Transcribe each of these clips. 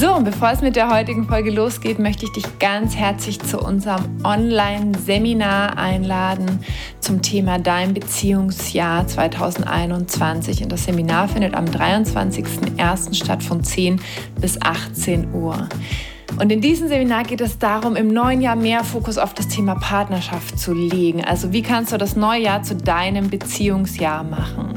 So, und bevor es mit der heutigen Folge losgeht, möchte ich dich ganz herzlich zu unserem Online-Seminar einladen zum Thema Dein Beziehungsjahr 2021. Und das Seminar findet am 23.01. statt von 10 bis 18 Uhr. Und in diesem Seminar geht es darum, im neuen Jahr mehr Fokus auf das Thema Partnerschaft zu legen. Also wie kannst du das neue Jahr zu deinem Beziehungsjahr machen?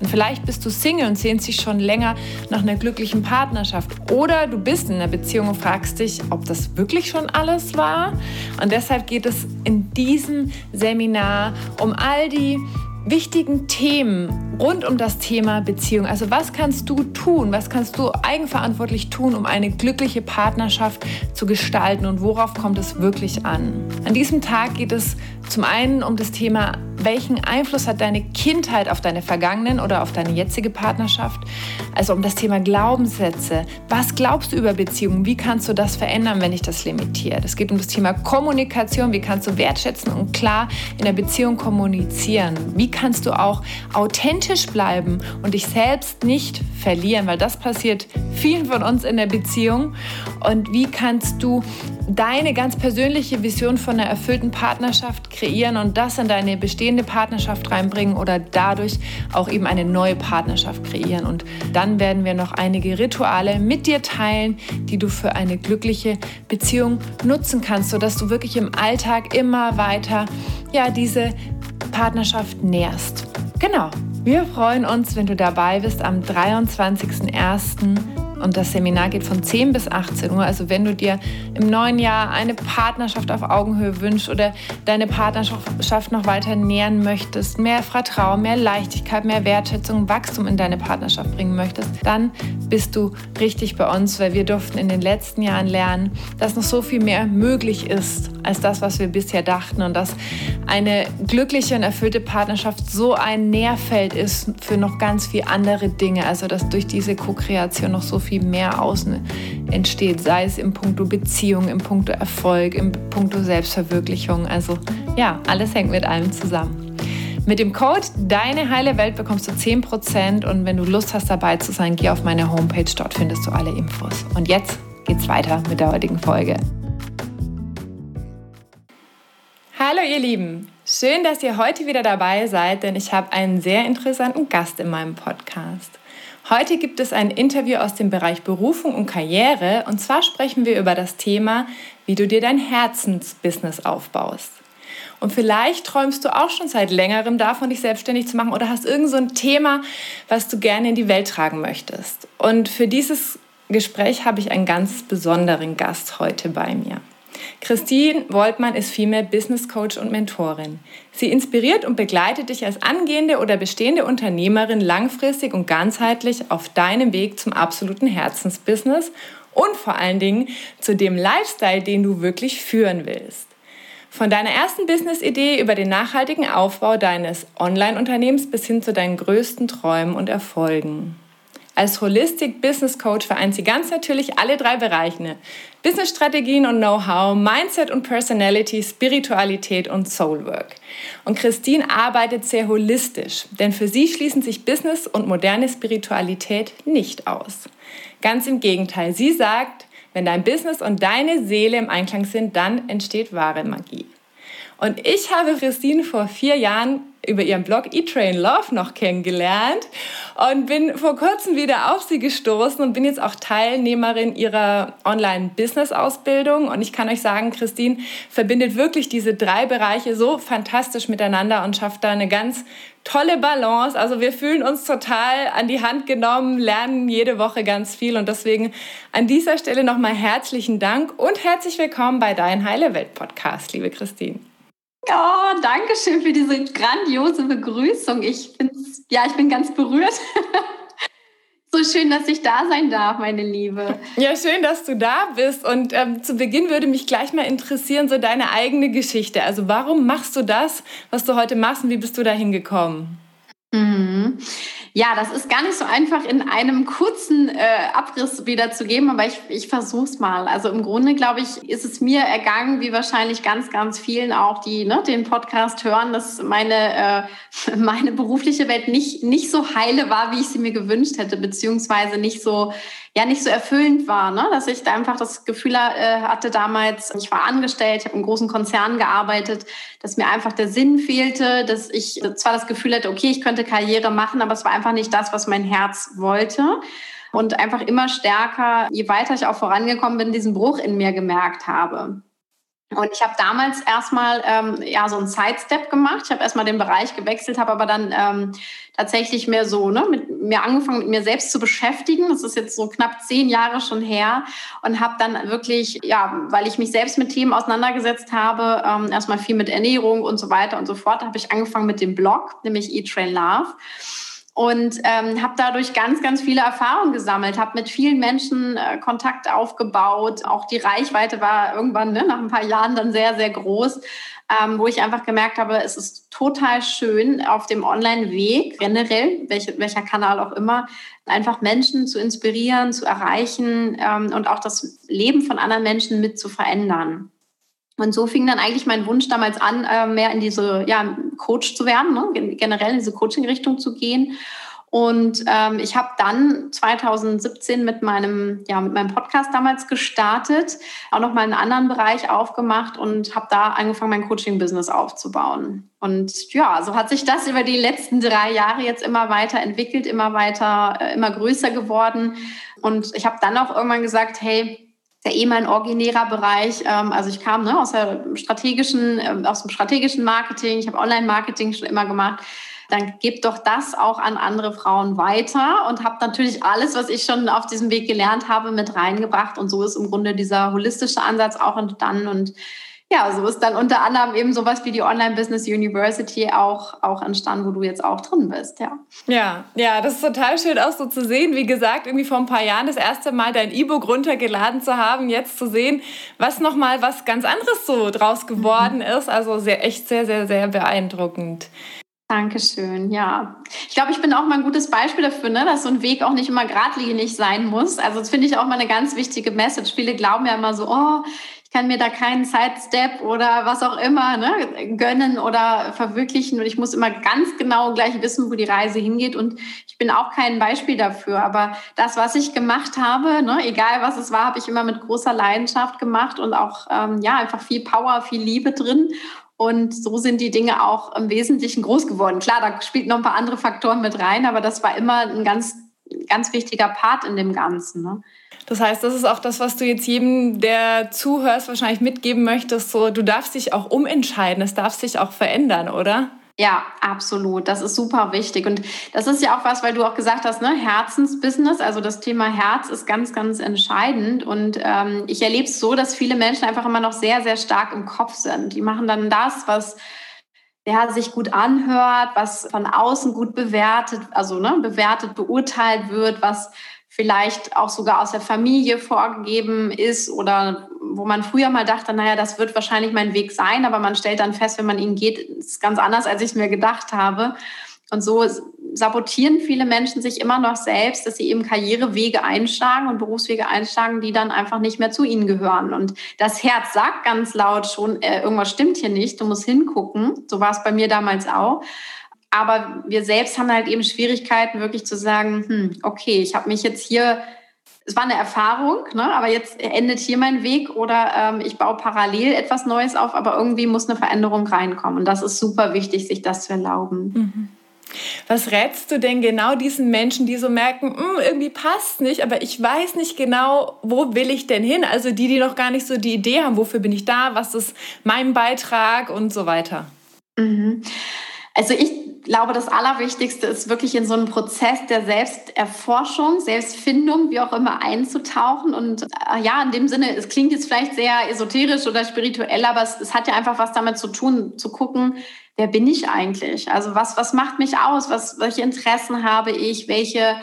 Und vielleicht bist du Single und sehnst dich schon länger nach einer glücklichen Partnerschaft. Oder du bist in einer Beziehung und fragst dich, ob das wirklich schon alles war. Und deshalb geht es in diesem Seminar um all die wichtigen Themen rund um das Thema Beziehung. Also was kannst du tun, was kannst du eigenverantwortlich tun, um eine glückliche Partnerschaft zu gestalten und worauf kommt es wirklich an? An diesem Tag geht es zum einen um das Thema, welchen Einfluss hat deine Kindheit auf deine vergangenen oder auf deine jetzige Partnerschaft? Also um das Thema Glaubenssätze. Was glaubst du über Beziehungen? Wie kannst du das verändern, wenn ich das limitiert? Es geht um das Thema Kommunikation. Wie kannst du wertschätzen und klar in der Beziehung kommunizieren? Wie kannst du auch authentisch bleiben und dich selbst nicht verlieren? Weil das passiert vielen von uns in der Beziehung. Und wie kannst du deine ganz persönliche Vision von einer erfüllten Partnerschaft kreieren und das in deine bestehende Partnerschaft reinbringen oder dadurch auch eben eine neue Partnerschaft kreieren. Und dann werden wir noch einige Rituale mit dir teilen, die du für eine glückliche Beziehung nutzen kannst, sodass du wirklich im Alltag immer weiter ja, diese Partnerschaft nährst. Genau. Wir freuen uns, wenn du dabei bist am 23.01. Und das Seminar geht von 10 bis 18 Uhr. Also wenn du dir im neuen Jahr eine Partnerschaft auf Augenhöhe wünschst oder deine Partnerschaft noch weiter nähern möchtest, mehr Vertrauen, mehr Leichtigkeit, mehr Wertschätzung, Wachstum in deine Partnerschaft bringen möchtest, dann bist du richtig bei uns, weil wir durften in den letzten Jahren lernen, dass noch so viel mehr möglich ist als das, was wir bisher dachten und dass eine glückliche und erfüllte Partnerschaft so ein Nährfeld ist für noch ganz viele andere Dinge. Also dass durch diese Co-Kreation noch so viel viel mehr außen entsteht, sei es im Punkto Beziehung, im Punkto Erfolg, im Punkto Selbstverwirklichung. Also ja, alles hängt mit allem zusammen. Mit dem Code Deine heile Welt bekommst du 10% und wenn du Lust hast dabei zu sein, geh auf meine Homepage, dort findest du alle Infos. Und jetzt geht's weiter mit der heutigen Folge. Hallo ihr Lieben, schön, dass ihr heute wieder dabei seid, denn ich habe einen sehr interessanten Gast in meinem Podcast. Heute gibt es ein Interview aus dem Bereich Berufung und Karriere und zwar sprechen wir über das Thema, wie du dir dein Herzensbusiness aufbaust. Und vielleicht träumst du auch schon seit längerem davon, dich selbstständig zu machen oder hast irgend so ein Thema, was du gerne in die Welt tragen möchtest. Und für dieses Gespräch habe ich einen ganz besonderen Gast heute bei mir. Christine Woltmann ist Female Business Coach und Mentorin. Sie inspiriert und begleitet dich als angehende oder bestehende Unternehmerin langfristig und ganzheitlich auf deinem Weg zum absoluten Herzensbusiness und vor allen Dingen zu dem Lifestyle, den du wirklich führen willst. Von deiner ersten Business-Idee über den nachhaltigen Aufbau deines Online-Unternehmens bis hin zu deinen größten Träumen und Erfolgen. Als Holistic Business Coach vereint sie ganz natürlich alle drei Bereiche. Business-Strategien und Know-how, Mindset und Personality, Spiritualität und Soulwork. Und Christine arbeitet sehr holistisch, denn für sie schließen sich Business und moderne Spiritualität nicht aus. Ganz im Gegenteil, sie sagt, wenn dein Business und deine Seele im Einklang sind, dann entsteht wahre Magie. Und ich habe Christine vor vier Jahren über ihren Blog Eat Train Love noch kennengelernt und bin vor kurzem wieder auf sie gestoßen und bin jetzt auch Teilnehmerin ihrer Online-Business-Ausbildung. Und ich kann euch sagen, Christine verbindet wirklich diese drei Bereiche so fantastisch miteinander und schafft da eine ganz tolle Balance. Also wir fühlen uns total an die Hand genommen, lernen jede Woche ganz viel und deswegen an dieser Stelle nochmal herzlichen Dank und herzlich willkommen bei Dein Heile Welt Podcast, liebe Christine. Oh, danke schön für diese grandiose Begrüßung. Ich bin's, ja, ich bin ganz berührt. so schön, dass ich da sein darf, meine Liebe. Ja, schön, dass du da bist. Und ähm, zu Beginn würde mich gleich mal interessieren, so deine eigene Geschichte. Also warum machst du das, was du heute machst und wie bist du da hingekommen? Mhm. Ja, das ist gar nicht so einfach in einem kurzen äh, Abriss wiederzugeben, aber ich, ich versuche es mal. Also im Grunde, glaube ich, ist es mir ergangen, wie wahrscheinlich ganz, ganz vielen auch, die ne, den Podcast hören, dass meine, äh, meine berufliche Welt nicht, nicht so heile war, wie ich sie mir gewünscht hätte, beziehungsweise nicht so ja nicht so erfüllend war, ne? dass ich da einfach das Gefühl äh, hatte damals, ich war angestellt, ich habe in großen Konzernen gearbeitet, dass mir einfach der Sinn fehlte, dass ich zwar das Gefühl hatte, okay, ich könnte Karriere machen, aber es war einfach nicht das, was mein Herz wollte. Und einfach immer stärker, je weiter ich auch vorangekommen bin, diesen Bruch in mir gemerkt habe. Und ich habe damals erstmal ähm, ja so einen Sidestep gemacht. Ich habe erstmal den Bereich gewechselt, habe aber dann ähm, tatsächlich mehr so ne, mit mir angefangen, mit mir selbst zu beschäftigen. Das ist jetzt so knapp zehn Jahre schon her und habe dann wirklich, ja, weil ich mich selbst mit Themen auseinandergesetzt habe, ähm, erstmal viel mit Ernährung und so weiter und so fort, habe ich angefangen mit dem Blog, nämlich Eat Train Love und ähm, habe dadurch ganz, ganz viele Erfahrungen gesammelt, habe mit vielen Menschen äh, Kontakt aufgebaut. Auch die Reichweite war irgendwann ne, nach ein paar Jahren dann sehr, sehr groß, ähm, wo ich einfach gemerkt habe, es ist total schön auf dem Online-Weg generell, welche, welcher Kanal auch immer, einfach Menschen zu inspirieren, zu erreichen ähm, und auch das Leben von anderen Menschen mit zu verändern. Und so fing dann eigentlich mein Wunsch damals an, äh, mehr in diese, ja, Coach zu werden, ne? generell in diese Coaching-Richtung zu gehen. Und ähm, ich habe dann 2017 mit meinem, ja, mit meinem Podcast damals gestartet, auch nochmal einen anderen Bereich aufgemacht und habe da angefangen, mein Coaching-Business aufzubauen. Und ja, so hat sich das über die letzten drei Jahre jetzt immer weiter entwickelt, immer weiter, äh, immer größer geworden. Und ich habe dann auch irgendwann gesagt, hey, der eh mein originärer Bereich. Ähm, also ich kam ne, aus, der strategischen, äh, aus dem strategischen Marketing, ich habe Online-Marketing schon immer gemacht. Dann gebt doch das auch an andere Frauen weiter und habe natürlich alles, was ich schon auf diesem Weg gelernt habe, mit reingebracht. Und so ist im Grunde dieser holistische Ansatz auch entstanden. Und ja, so ist dann unter anderem eben sowas wie die Online Business University auch, auch entstanden, wo du jetzt auch drin bist, ja. Ja, ja, das ist total schön auch so zu sehen. Wie gesagt, irgendwie vor ein paar Jahren das erste Mal dein E-Book runtergeladen zu haben, jetzt zu sehen, was nochmal was ganz anderes so draus geworden mhm. ist. Also sehr, echt sehr, sehr, sehr beeindruckend. Dankeschön, ja. Ich glaube, ich bin auch mal ein gutes Beispiel dafür, ne, dass so ein Weg auch nicht immer geradlinig sein muss. Also das finde ich auch mal eine ganz wichtige Message. Viele glauben ja immer so, oh, ich kann mir da keinen Sidestep oder was auch immer ne, gönnen oder verwirklichen und ich muss immer ganz genau gleich wissen, wo die Reise hingeht und ich bin auch kein Beispiel dafür, aber das, was ich gemacht habe, ne, egal was es war, habe ich immer mit großer Leidenschaft gemacht und auch ähm, ja einfach viel Power, viel Liebe drin und so sind die Dinge auch im Wesentlichen groß geworden. Klar, da spielt noch ein paar andere Faktoren mit rein, aber das war immer ein ganz, ganz wichtiger Part in dem Ganzen. Ne? Das heißt, das ist auch das, was du jetzt jedem, der zuhörst, wahrscheinlich mitgeben möchtest. So, du darfst dich auch umentscheiden, es darf sich auch verändern, oder? Ja, absolut. Das ist super wichtig. Und das ist ja auch was, weil du auch gesagt hast, ne, Herzensbusiness, also das Thema Herz ist ganz, ganz entscheidend. Und ähm, ich erlebe es so, dass viele Menschen einfach immer noch sehr, sehr stark im Kopf sind. Die machen dann das, was ja, sich gut anhört, was von außen gut bewertet, also ne, bewertet, beurteilt wird, was vielleicht auch sogar aus der Familie vorgegeben ist oder wo man früher mal dachte, naja, das wird wahrscheinlich mein Weg sein, aber man stellt dann fest, wenn man ihn geht, ist ganz anders, als ich es mir gedacht habe. Und so sabotieren viele Menschen sich immer noch selbst, dass sie eben Karrierewege einschlagen und Berufswege einschlagen, die dann einfach nicht mehr zu ihnen gehören. Und das Herz sagt ganz laut schon, äh, irgendwas stimmt hier nicht, du musst hingucken. So war es bei mir damals auch. Aber wir selbst haben halt eben Schwierigkeiten, wirklich zu sagen, hm, okay, ich habe mich jetzt hier, es war eine Erfahrung, ne, aber jetzt endet hier mein Weg oder ähm, ich baue parallel etwas Neues auf, aber irgendwie muss eine Veränderung reinkommen. Und das ist super wichtig, sich das zu erlauben. Mhm. Was rätst du denn genau diesen Menschen, die so merken, hm, irgendwie passt nicht, aber ich weiß nicht genau, wo will ich denn hin? Also die, die noch gar nicht so die Idee haben, wofür bin ich da, was ist mein Beitrag und so weiter. Mhm. Also ich glaube, das Allerwichtigste ist wirklich in so einen Prozess der Selbsterforschung, Selbstfindung, wie auch immer einzutauchen. Und äh, ja, in dem Sinne, es klingt jetzt vielleicht sehr esoterisch oder spirituell, aber es, es hat ja einfach was damit zu tun, zu gucken, wer bin ich eigentlich? Also was, was macht mich aus? Was, welche Interessen habe ich? Welche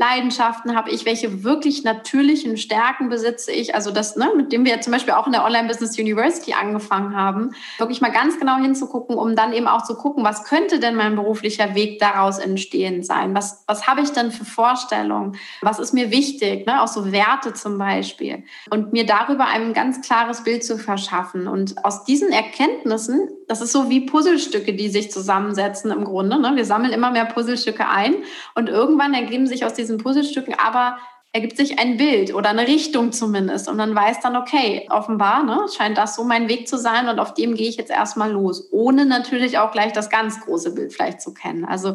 Leidenschaften habe ich, welche wirklich natürlichen Stärken besitze ich, also das, ne, mit dem wir zum Beispiel auch in der Online Business University angefangen haben, wirklich mal ganz genau hinzugucken, um dann eben auch zu gucken, was könnte denn mein beruflicher Weg daraus entstehen sein? Was, was habe ich denn für Vorstellungen? Was ist mir wichtig? Ne? Auch so Werte zum Beispiel. Und mir darüber ein ganz klares Bild zu verschaffen. Und aus diesen Erkenntnissen, das ist so wie Puzzlestücke, die sich zusammensetzen im Grunde. Ne? Wir sammeln immer mehr Puzzlestücke ein und irgendwann ergeben sich aus diesen Puzzlestücken aber ergibt sich ein Bild oder eine Richtung zumindest. Und dann weiß dann, okay, offenbar ne, scheint das so mein Weg zu sein und auf dem gehe ich jetzt erstmal los, ohne natürlich auch gleich das ganz große Bild vielleicht zu kennen. Also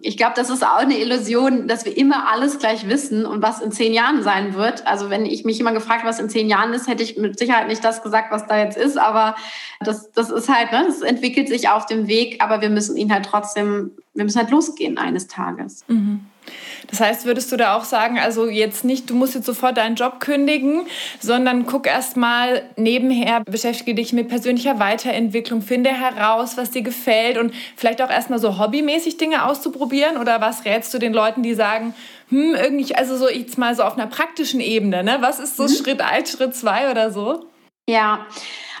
ich glaube, das ist auch eine Illusion, dass wir immer alles gleich wissen und was in zehn Jahren sein wird. Also wenn ich mich immer gefragt, was in zehn Jahren ist, hätte ich mit Sicherheit nicht das gesagt, was da jetzt ist. Aber das, das ist halt, ne, das entwickelt sich auf dem Weg, aber wir müssen ihn halt trotzdem, wir müssen halt losgehen eines Tages. Mhm. Das heißt, würdest du da auch sagen, also jetzt nicht, du musst jetzt sofort deinen Job kündigen, sondern guck erst mal nebenher, beschäftige dich mit persönlicher Weiterentwicklung, finde heraus, was dir gefällt und vielleicht auch erst mal so hobbymäßig Dinge auszuprobieren oder was rätst du den Leuten, die sagen, hm, irgendwie, also so jetzt mal so auf einer praktischen Ebene, ne? Was ist so mhm. Schritt 1, Schritt 2 oder so? Ja,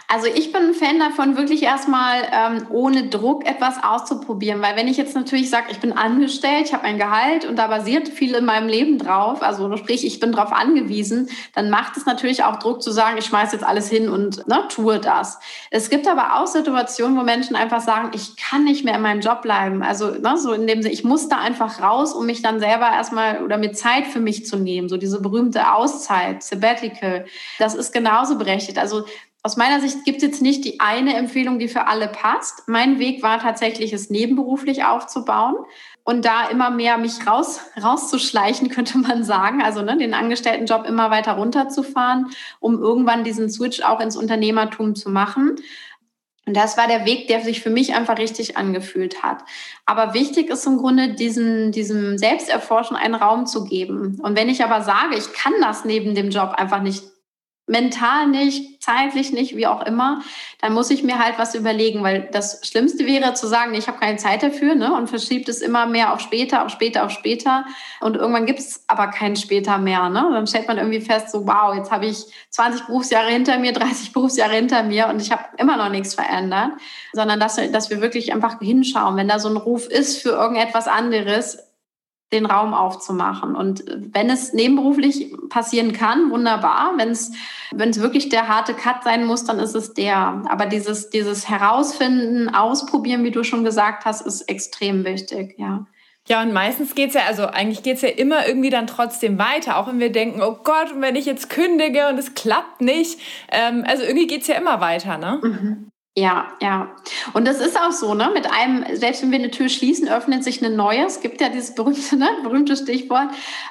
also ich bin ein Fan davon, wirklich erstmal ähm, ohne Druck etwas auszuprobieren. Weil wenn ich jetzt natürlich sage, ich bin angestellt, ich habe ein Gehalt und da basiert viel in meinem Leben drauf, also sprich, ich bin darauf angewiesen, dann macht es natürlich auch Druck zu sagen, ich schmeiße jetzt alles hin und ne, tue das. Es gibt aber auch Situationen, wo Menschen einfach sagen, ich kann nicht mehr in meinem Job bleiben. Also ne, so in dem Sinne, ich muss da einfach raus, um mich dann selber erstmal oder mir Zeit für mich zu nehmen. So diese berühmte Auszeit, Sabbatical, das ist genauso berechtigt. Also aus meiner Sicht gibt es jetzt nicht die eine Empfehlung, die für alle passt. Mein Weg war tatsächlich, es nebenberuflich aufzubauen und da immer mehr mich raus, rauszuschleichen, könnte man sagen. Also ne, den Angestelltenjob immer weiter runterzufahren, um irgendwann diesen Switch auch ins Unternehmertum zu machen. Und das war der Weg, der sich für mich einfach richtig angefühlt hat. Aber wichtig ist im Grunde, diesen, diesem Selbsterforschen einen Raum zu geben. Und wenn ich aber sage, ich kann das neben dem Job einfach nicht mental nicht, zeitlich nicht, wie auch immer, dann muss ich mir halt was überlegen, weil das Schlimmste wäre zu sagen, ich habe keine Zeit dafür ne, und verschiebt es immer mehr auf später, auf später, auf später und irgendwann gibt es aber kein später mehr. Ne? Dann stellt man irgendwie fest, so wow, jetzt habe ich 20 Berufsjahre hinter mir, 30 Berufsjahre hinter mir und ich habe immer noch nichts verändert, sondern dass, dass wir wirklich einfach hinschauen, wenn da so ein Ruf ist für irgendetwas anderes, den Raum aufzumachen. Und wenn es nebenberuflich passieren kann, wunderbar. Wenn es, wenn es wirklich der harte Cut sein muss, dann ist es der. Aber dieses, dieses Herausfinden, Ausprobieren, wie du schon gesagt hast, ist extrem wichtig, ja. Ja, und meistens geht es ja, also eigentlich geht es ja immer irgendwie dann trotzdem weiter, auch wenn wir denken, oh Gott, und wenn ich jetzt kündige und es klappt nicht. Ähm, also irgendwie geht es ja immer weiter, ne? Mhm. Ja, ja. Und das ist auch so, ne? Mit einem, selbst wenn wir eine Tür schließen, öffnet sich eine neue. Es gibt ja dieses berühmte, ne? berühmte Stichwort,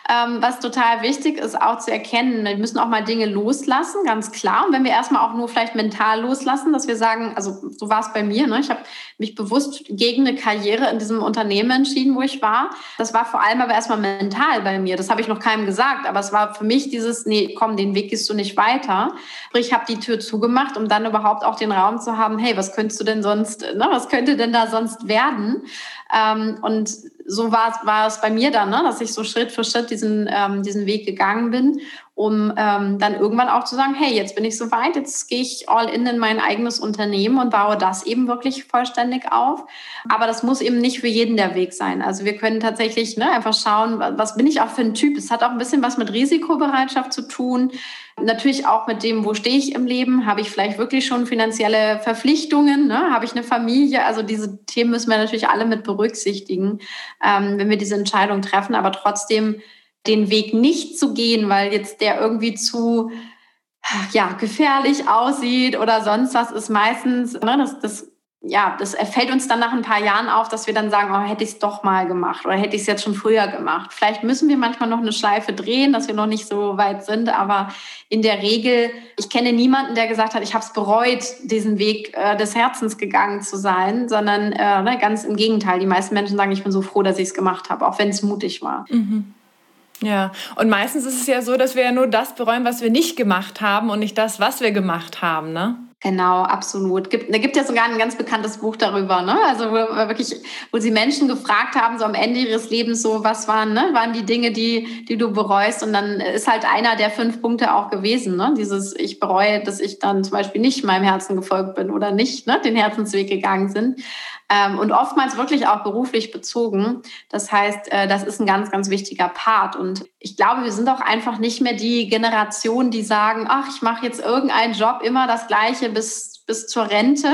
ähm, was total wichtig ist, auch zu erkennen. Wir müssen auch mal Dinge loslassen, ganz klar. Und wenn wir erstmal auch nur vielleicht mental loslassen, dass wir sagen, also so war es bei mir, ne? Ich habe mich bewusst gegen eine Karriere in diesem Unternehmen entschieden, wo ich war. Das war vor allem aber erstmal mental bei mir. Das habe ich noch keinem gesagt, aber es war für mich dieses, nee, komm, den Weg gehst du nicht weiter. Ich habe die Tür zugemacht, um dann überhaupt auch den Raum zu haben, haben, hey, was könntest du denn sonst, ne, was könnte denn da sonst werden? Ähm, und so war, war es bei mir dann, ne, dass ich so Schritt für Schritt diesen, ähm, diesen Weg gegangen bin, um ähm, dann irgendwann auch zu sagen, hey, jetzt bin ich so weit, jetzt gehe ich all in in mein eigenes Unternehmen und baue das eben wirklich vollständig auf. Aber das muss eben nicht für jeden der Weg sein. Also wir können tatsächlich ne, einfach schauen, was bin ich auch für ein Typ. Es hat auch ein bisschen was mit Risikobereitschaft zu tun. Natürlich auch mit dem, wo stehe ich im Leben? Habe ich vielleicht wirklich schon finanzielle Verpflichtungen? Ne? Habe ich eine Familie? Also diese Themen müssen wir natürlich alle mit berücksichtigen, ähm, wenn wir diese Entscheidung treffen. Aber trotzdem den Weg nicht zu gehen, weil jetzt der irgendwie zu ja, gefährlich aussieht oder sonst was, ist meistens, ne, das, das ja, das fällt uns dann nach ein paar Jahren auf, dass wir dann sagen, oh, hätte ich es doch mal gemacht oder hätte ich es jetzt schon früher gemacht. Vielleicht müssen wir manchmal noch eine Schleife drehen, dass wir noch nicht so weit sind, aber in der Regel, ich kenne niemanden, der gesagt hat, ich habe es bereut, diesen Weg äh, des Herzens gegangen zu sein, sondern äh, ne, ganz im Gegenteil. Die meisten Menschen sagen, ich bin so froh, dass ich es gemacht habe, auch wenn es mutig war. Mhm. Ja, und meistens ist es ja so, dass wir ja nur das bereuen, was wir nicht gemacht haben und nicht das, was wir gemacht haben, ne? Genau, absolut. Gibt, da gibt ja sogar ein ganz bekanntes Buch darüber, ne? Also wo, wirklich, wo sie Menschen gefragt haben, so am Ende ihres Lebens, so was waren, ne, waren die Dinge, die, die du bereust? Und dann ist halt einer der fünf Punkte auch gewesen, ne? Dieses, ich bereue, dass ich dann zum Beispiel nicht meinem Herzen gefolgt bin oder nicht, ne, den Herzensweg gegangen sind. Ähm, und oftmals wirklich auch beruflich bezogen. Das heißt, äh, das ist ein ganz, ganz wichtiger Part. Und ich glaube, wir sind auch einfach nicht mehr die Generation, die sagen, ach, ich mache jetzt irgendeinen Job immer das gleiche bis, bis zur Rente,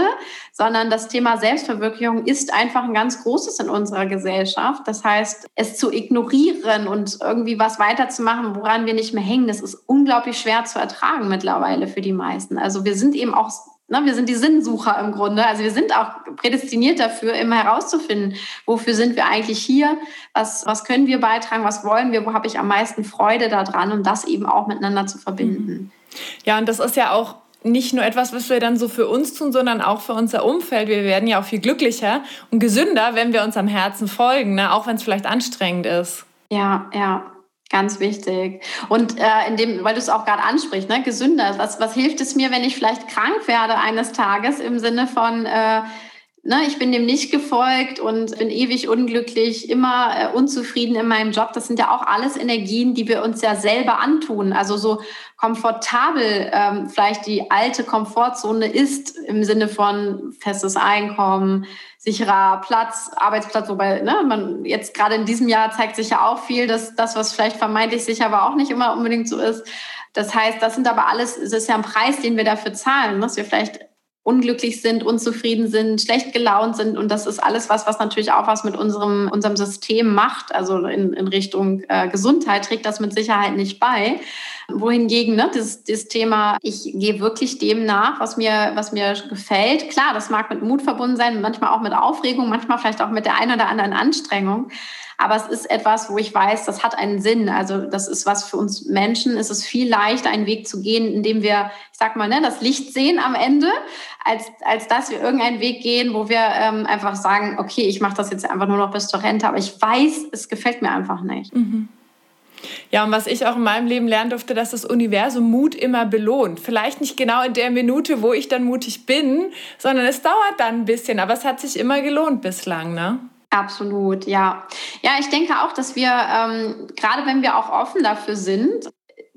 sondern das Thema Selbstverwirklichung ist einfach ein ganz großes in unserer Gesellschaft. Das heißt, es zu ignorieren und irgendwie was weiterzumachen, woran wir nicht mehr hängen, das ist unglaublich schwer zu ertragen mittlerweile für die meisten. Also wir sind eben auch Ne, wir sind die Sinnsucher im Grunde. Also wir sind auch prädestiniert dafür, immer herauszufinden, wofür sind wir eigentlich hier, was, was können wir beitragen, was wollen wir, wo habe ich am meisten Freude daran und das eben auch miteinander zu verbinden. Ja, und das ist ja auch nicht nur etwas, was wir dann so für uns tun, sondern auch für unser Umfeld. Wir werden ja auch viel glücklicher und gesünder, wenn wir uns am Herzen folgen, ne? auch wenn es vielleicht anstrengend ist. Ja, ja, Ganz wichtig. Und äh, in dem, weil du es auch gerade ansprichst, ne, gesünder. Was, was hilft es mir, wenn ich vielleicht krank werde eines Tages im Sinne von, äh, ne, ich bin dem nicht gefolgt und bin ewig unglücklich, immer äh, unzufrieden in meinem Job. Das sind ja auch alles Energien, die wir uns ja selber antun. Also so komfortabel ähm, vielleicht die alte Komfortzone ist im Sinne von festes Einkommen, sicherer Platz, Arbeitsplatz, wobei ne, man jetzt gerade in diesem Jahr zeigt sich ja auch viel, dass das, was vielleicht vermeintlich sicher aber auch nicht immer unbedingt so ist. Das heißt, das sind aber alles, es ist ja ein Preis, den wir dafür zahlen, dass wir vielleicht unglücklich sind, unzufrieden sind, schlecht gelaunt sind. Und das ist alles was, was natürlich auch was mit unserem, unserem System macht. Also in, in Richtung äh, Gesundheit trägt das mit Sicherheit nicht bei. Wohingegen, ne, das, das Thema, ich gehe wirklich dem nach, was mir, was mir gefällt. Klar, das mag mit Mut verbunden sein, manchmal auch mit Aufregung, manchmal vielleicht auch mit der einen oder anderen Anstrengung. Aber es ist etwas, wo ich weiß, das hat einen Sinn. Also das ist was für uns Menschen. Es ist viel leichter, einen Weg zu gehen, indem wir, ich sag mal, ne, das Licht sehen am Ende, als, als dass wir irgendeinen Weg gehen, wo wir ähm, einfach sagen, okay, ich mache das jetzt einfach nur noch bis zur Rente, aber ich weiß, es gefällt mir einfach nicht. Mhm. Ja, und was ich auch in meinem Leben lernen durfte, dass das Universum Mut immer belohnt. Vielleicht nicht genau in der Minute, wo ich dann mutig bin, sondern es dauert dann ein bisschen, aber es hat sich immer gelohnt bislang, ne? Absolut, ja. Ja, ich denke auch, dass wir, ähm, gerade wenn wir auch offen dafür sind,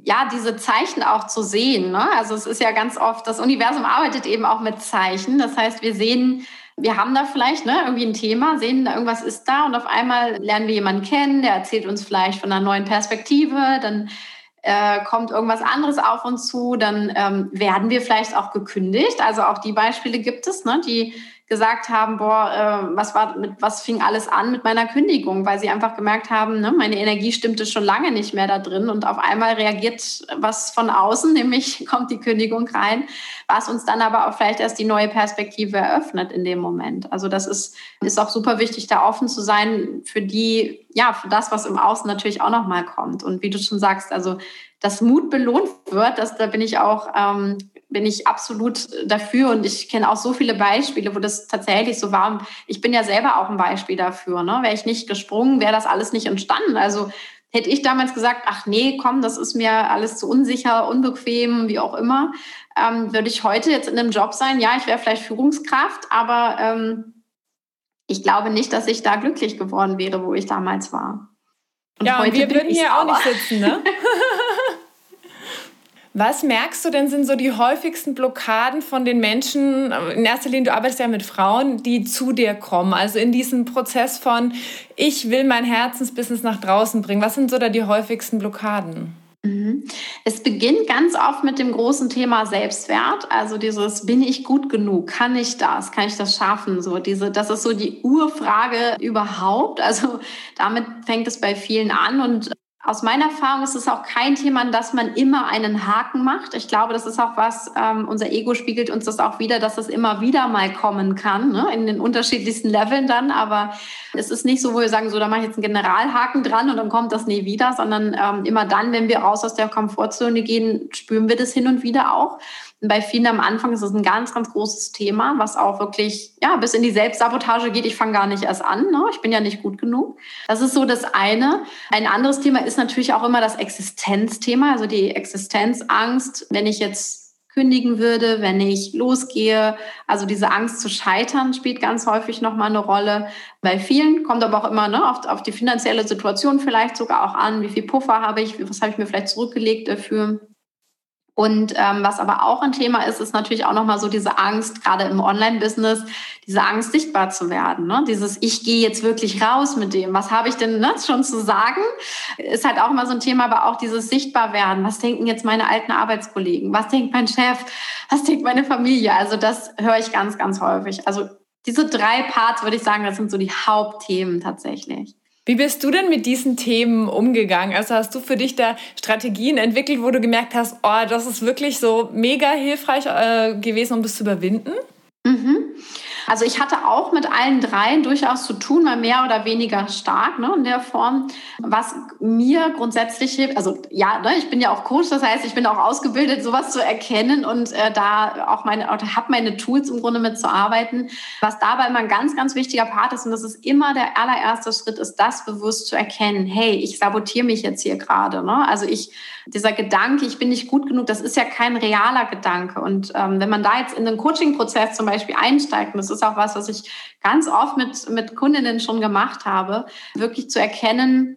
ja, diese Zeichen auch zu sehen. Ne? Also es ist ja ganz oft, das Universum arbeitet eben auch mit Zeichen. Das heißt, wir sehen, wir haben da vielleicht ne, irgendwie ein Thema, sehen, irgendwas ist da und auf einmal lernen wir jemanden kennen, der erzählt uns vielleicht von einer neuen Perspektive, dann äh, kommt irgendwas anderes auf uns zu, dann ähm, werden wir vielleicht auch gekündigt. Also auch die Beispiele gibt es, ne, die gesagt haben, boah, äh, was war mit was fing alles an mit meiner Kündigung, weil sie einfach gemerkt haben, ne, meine Energie stimmte schon lange nicht mehr da drin und auf einmal reagiert was von außen, nämlich kommt die Kündigung rein, was uns dann aber auch vielleicht erst die neue Perspektive eröffnet in dem Moment. Also das ist ist auch super wichtig, da offen zu sein für die, ja, für das, was im Außen natürlich auch noch mal kommt. Und wie du schon sagst, also dass Mut belohnt wird, das, da bin ich auch ähm, bin ich absolut dafür und ich kenne auch so viele Beispiele, wo das tatsächlich so war. Und ich bin ja selber auch ein Beispiel dafür. Ne? Wäre ich nicht gesprungen, wäre das alles nicht entstanden. Also hätte ich damals gesagt, ach nee, komm, das ist mir alles zu unsicher, unbequem, wie auch immer, ähm, würde ich heute jetzt in einem Job sein. Ja, ich wäre vielleicht Führungskraft, aber ähm, ich glaube nicht, dass ich da glücklich geworden wäre, wo ich damals war. Und ja, und wir würden hier auch nicht sitzen, ne? Was merkst du denn, sind so die häufigsten Blockaden von den Menschen, in erster Linie, du arbeitest ja mit Frauen, die zu dir kommen, also in diesem Prozess von, ich will mein Herzensbusiness nach draußen bringen. Was sind so da die häufigsten Blockaden? Mhm. Es beginnt ganz oft mit dem großen Thema Selbstwert, also dieses bin ich gut genug, kann ich das, kann ich das schaffen, so diese das ist so die Urfrage überhaupt. Also damit fängt es bei vielen an und aus meiner Erfahrung ist es auch kein Thema, dass man immer einen Haken macht. Ich glaube, das ist auch was, ähm, unser Ego spiegelt uns das auch wieder, dass es immer wieder mal kommen kann, ne? in den unterschiedlichsten Leveln dann. Aber es ist nicht so, wo wir sagen, so, da mache ich jetzt einen Generalhaken dran und dann kommt das nie wieder, sondern ähm, immer dann, wenn wir raus aus der Komfortzone gehen, spüren wir das hin und wieder auch bei vielen am Anfang ist es ein ganz, ganz großes Thema, was auch wirklich ja, bis in die Selbstsabotage geht. Ich fange gar nicht erst an. Ne? Ich bin ja nicht gut genug. Das ist so das eine. Ein anderes Thema ist natürlich auch immer das Existenzthema, also die Existenzangst. Wenn ich jetzt kündigen würde, wenn ich losgehe. Also diese Angst zu scheitern spielt ganz häufig nochmal eine Rolle. Bei vielen kommt aber auch immer ne, auf, auf die finanzielle Situation vielleicht sogar auch an, wie viel Puffer habe ich, was habe ich mir vielleicht zurückgelegt dafür. Und ähm, was aber auch ein Thema ist, ist natürlich auch nochmal so diese Angst, gerade im Online-Business, diese Angst, sichtbar zu werden. Ne? Dieses, ich gehe jetzt wirklich raus mit dem. Was habe ich denn ne, schon zu sagen? Ist halt auch immer so ein Thema, aber auch dieses sichtbar werden. Was denken jetzt meine alten Arbeitskollegen? Was denkt mein Chef? Was denkt meine Familie? Also das höre ich ganz, ganz häufig. Also diese drei Parts, würde ich sagen, das sind so die Hauptthemen tatsächlich. Wie bist du denn mit diesen Themen umgegangen? Also hast du für dich da Strategien entwickelt, wo du gemerkt hast, oh, das ist wirklich so mega hilfreich äh, gewesen, um das zu überwinden? Mhm. Also ich hatte auch mit allen dreien durchaus zu tun, mal mehr oder weniger stark ne, in der Form. Was mir grundsätzlich hilft, also ja, ne, ich bin ja auch Coach, das heißt, ich bin auch ausgebildet, sowas zu erkennen und äh, da auch meine, habe meine Tools im Grunde mitzuarbeiten. Was dabei immer ein ganz, ganz wichtiger Part ist, und das ist immer der allererste Schritt, ist das bewusst zu erkennen, hey, ich sabotiere mich jetzt hier gerade. Ne? Also ich dieser Gedanke, ich bin nicht gut genug, das ist ja kein realer Gedanke. Und ähm, wenn man da jetzt in den Coaching-Prozess zum Beispiel einsteigt, und das ist auch was, was ich ganz oft mit, mit Kundinnen schon gemacht habe, wirklich zu erkennen,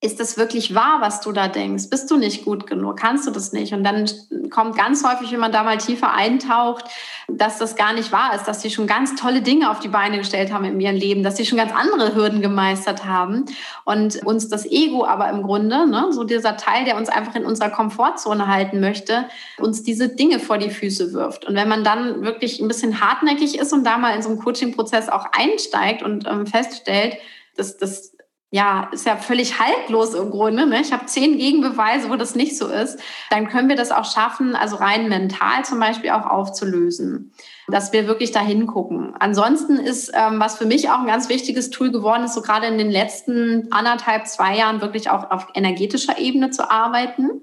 ist das wirklich wahr, was du da denkst? Bist du nicht gut genug? Kannst du das nicht? Und dann kommt ganz häufig, wenn man da mal tiefer eintaucht, dass das gar nicht wahr ist, dass sie schon ganz tolle Dinge auf die Beine gestellt haben in ihrem Leben, dass sie schon ganz andere Hürden gemeistert haben und uns das Ego aber im Grunde, ne, so dieser Teil, der uns einfach in unserer Komfortzone halten möchte, uns diese Dinge vor die Füße wirft. Und wenn man dann wirklich ein bisschen hartnäckig ist und da mal in so einen Coaching-Prozess auch einsteigt und ähm, feststellt, dass das ja, ist ja völlig haltlos im Grunde. Ne? Ich habe zehn Gegenbeweise, wo das nicht so ist. Dann können wir das auch schaffen, also rein mental zum Beispiel auch aufzulösen, dass wir wirklich da hingucken. Ansonsten ist, ähm, was für mich auch ein ganz wichtiges Tool geworden ist, so gerade in den letzten anderthalb, zwei Jahren wirklich auch auf energetischer Ebene zu arbeiten,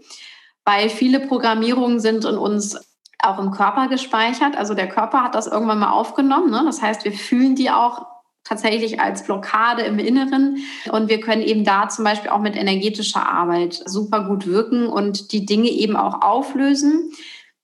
weil viele Programmierungen sind in uns auch im Körper gespeichert. Also der Körper hat das irgendwann mal aufgenommen. Ne? Das heißt, wir fühlen die auch tatsächlich als Blockade im Inneren. Und wir können eben da zum Beispiel auch mit energetischer Arbeit super gut wirken und die Dinge eben auch auflösen.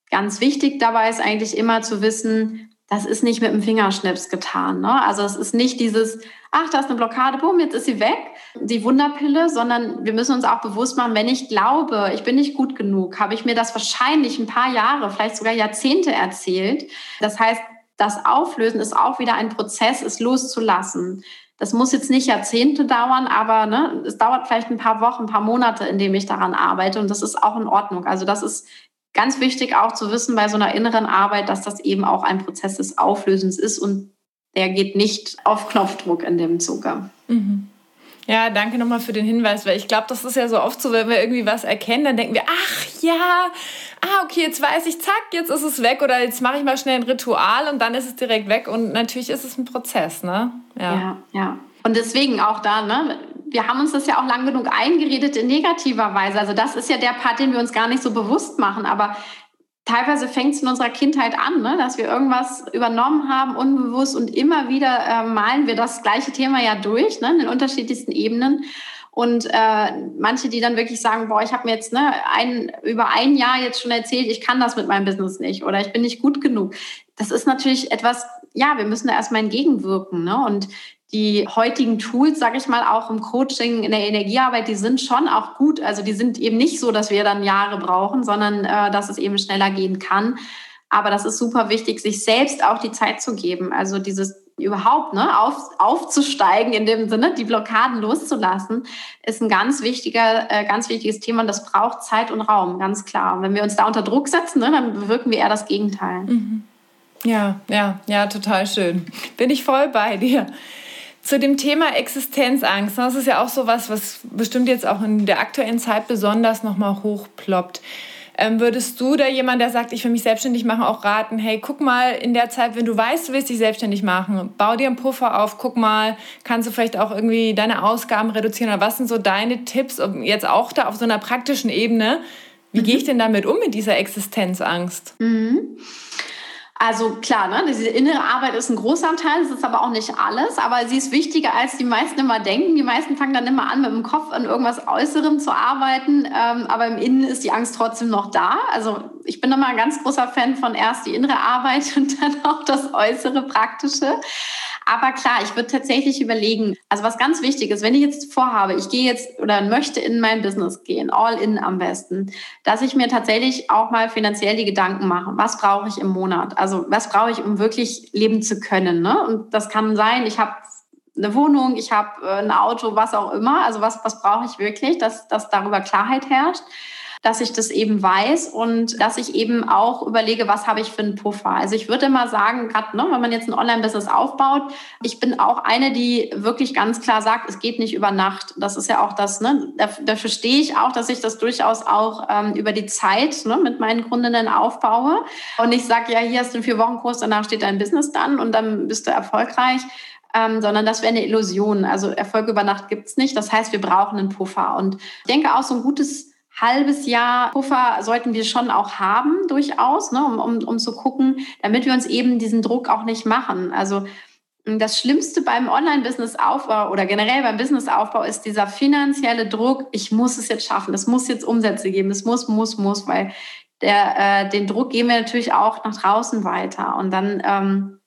Ganz wichtig dabei ist eigentlich immer zu wissen, das ist nicht mit dem Fingerschnips getan. Ne? Also es ist nicht dieses, ach, da ist eine Blockade, boom, jetzt ist sie weg, die Wunderpille, sondern wir müssen uns auch bewusst machen, wenn ich glaube, ich bin nicht gut genug, habe ich mir das wahrscheinlich ein paar Jahre, vielleicht sogar Jahrzehnte erzählt. Das heißt, das Auflösen ist auch wieder ein Prozess, es loszulassen. Das muss jetzt nicht Jahrzehnte dauern, aber ne, es dauert vielleicht ein paar Wochen, ein paar Monate, in denen ich daran arbeite und das ist auch in Ordnung. Also das ist ganz wichtig auch zu wissen bei so einer inneren Arbeit, dass das eben auch ein Prozess des Auflösens ist und der geht nicht auf Knopfdruck in dem Zuge. Mhm. Ja, danke nochmal für den Hinweis, weil ich glaube, das ist ja so oft so, wenn wir irgendwie was erkennen, dann denken wir, ach ja, ah, okay, jetzt weiß ich, zack, jetzt ist es weg oder jetzt mache ich mal schnell ein Ritual und dann ist es direkt weg und natürlich ist es ein Prozess, ne? Ja, ja. ja. Und deswegen auch da, ne? Wir haben uns das ja auch lang genug eingeredet in negativer Weise. Also das ist ja der Part, den wir uns gar nicht so bewusst machen. Aber teilweise fängt es in unserer Kindheit an, ne? dass wir irgendwas übernommen haben, unbewusst und immer wieder äh, malen wir das gleiche Thema ja durch, ne? in den unterschiedlichsten Ebenen. Und äh, manche, die dann wirklich sagen, boah, ich habe mir jetzt ne, ein, über ein Jahr jetzt schon erzählt, ich kann das mit meinem Business nicht oder ich bin nicht gut genug. Das ist natürlich etwas, ja, wir müssen da erstmal entgegenwirken. Ne? Und die heutigen Tools, sage ich mal, auch im Coaching, in der Energiearbeit, die sind schon auch gut. Also die sind eben nicht so, dass wir dann Jahre brauchen, sondern äh, dass es eben schneller gehen kann. Aber das ist super wichtig, sich selbst auch die Zeit zu geben. Also dieses überhaupt ne, auf, aufzusteigen, in dem Sinne, die Blockaden loszulassen, ist ein ganz wichtiger, äh, ganz wichtiges Thema und das braucht Zeit und Raum, ganz klar. Und wenn wir uns da unter Druck setzen, ne, dann bewirken wir eher das Gegenteil. Mhm. Ja, ja, ja, total schön. Bin ich voll bei dir. Zu dem Thema Existenzangst, das ist ja auch so was, was bestimmt jetzt auch in der aktuellen Zeit besonders nochmal hochploppt. Ähm, würdest du da jemand, der sagt, ich will mich selbstständig machen, auch raten, hey, guck mal in der Zeit, wenn du weißt, du willst dich selbstständig machen, bau dir einen Puffer auf, guck mal, kannst du vielleicht auch irgendwie deine Ausgaben reduzieren oder was sind so deine Tipps, jetzt auch da auf so einer praktischen Ebene, wie mhm. gehe ich denn damit um mit dieser Existenzangst? Mhm. Also klar, ne, diese innere Arbeit ist ein großer Teil, das ist aber auch nicht alles, aber sie ist wichtiger, als die meisten immer denken. Die meisten fangen dann immer an, mit dem Kopf an irgendwas Äußerem zu arbeiten, ähm, aber im Innen ist die Angst trotzdem noch da. Also ich bin immer ein ganz großer Fan von erst die innere Arbeit und dann auch das äußere Praktische. Aber klar, ich würde tatsächlich überlegen, also was ganz wichtig ist, wenn ich jetzt vorhabe, ich gehe jetzt oder möchte in mein Business gehen, all in am besten, dass ich mir tatsächlich auch mal finanziell die Gedanken mache, was brauche ich im Monat? Also was brauche ich, um wirklich leben zu können? Ne? Und das kann sein, ich habe eine Wohnung, ich habe äh, ein Auto, was auch immer. Also was, was brauche ich wirklich, dass, dass darüber Klarheit herrscht dass ich das eben weiß und dass ich eben auch überlege, was habe ich für einen Puffer. Also ich würde mal sagen, gerade ne, wenn man jetzt ein Online-Business aufbaut, ich bin auch eine, die wirklich ganz klar sagt, es geht nicht über Nacht. Das ist ja auch das, ne, dafür stehe ich auch, dass ich das durchaus auch ähm, über die Zeit ne, mit meinen Kundinnen aufbaue. Und ich sage, ja, hier hast du einen Vier-Wochen-Kurs, danach steht dein Business dann und dann bist du erfolgreich. Ähm, sondern das wäre eine Illusion. Also Erfolg über Nacht gibt's nicht. Das heißt, wir brauchen einen Puffer. Und ich denke auch so ein gutes halbes Jahr Puffer sollten wir schon auch haben, durchaus, ne, um, um, um zu gucken, damit wir uns eben diesen Druck auch nicht machen. Also das Schlimmste beim Online-Business-Aufbau oder generell beim Business-Aufbau ist dieser finanzielle Druck, ich muss es jetzt schaffen, es muss jetzt Umsätze geben, es muss, muss, muss, weil der, äh, den Druck geben wir natürlich auch nach draußen weiter. Und dann ähm,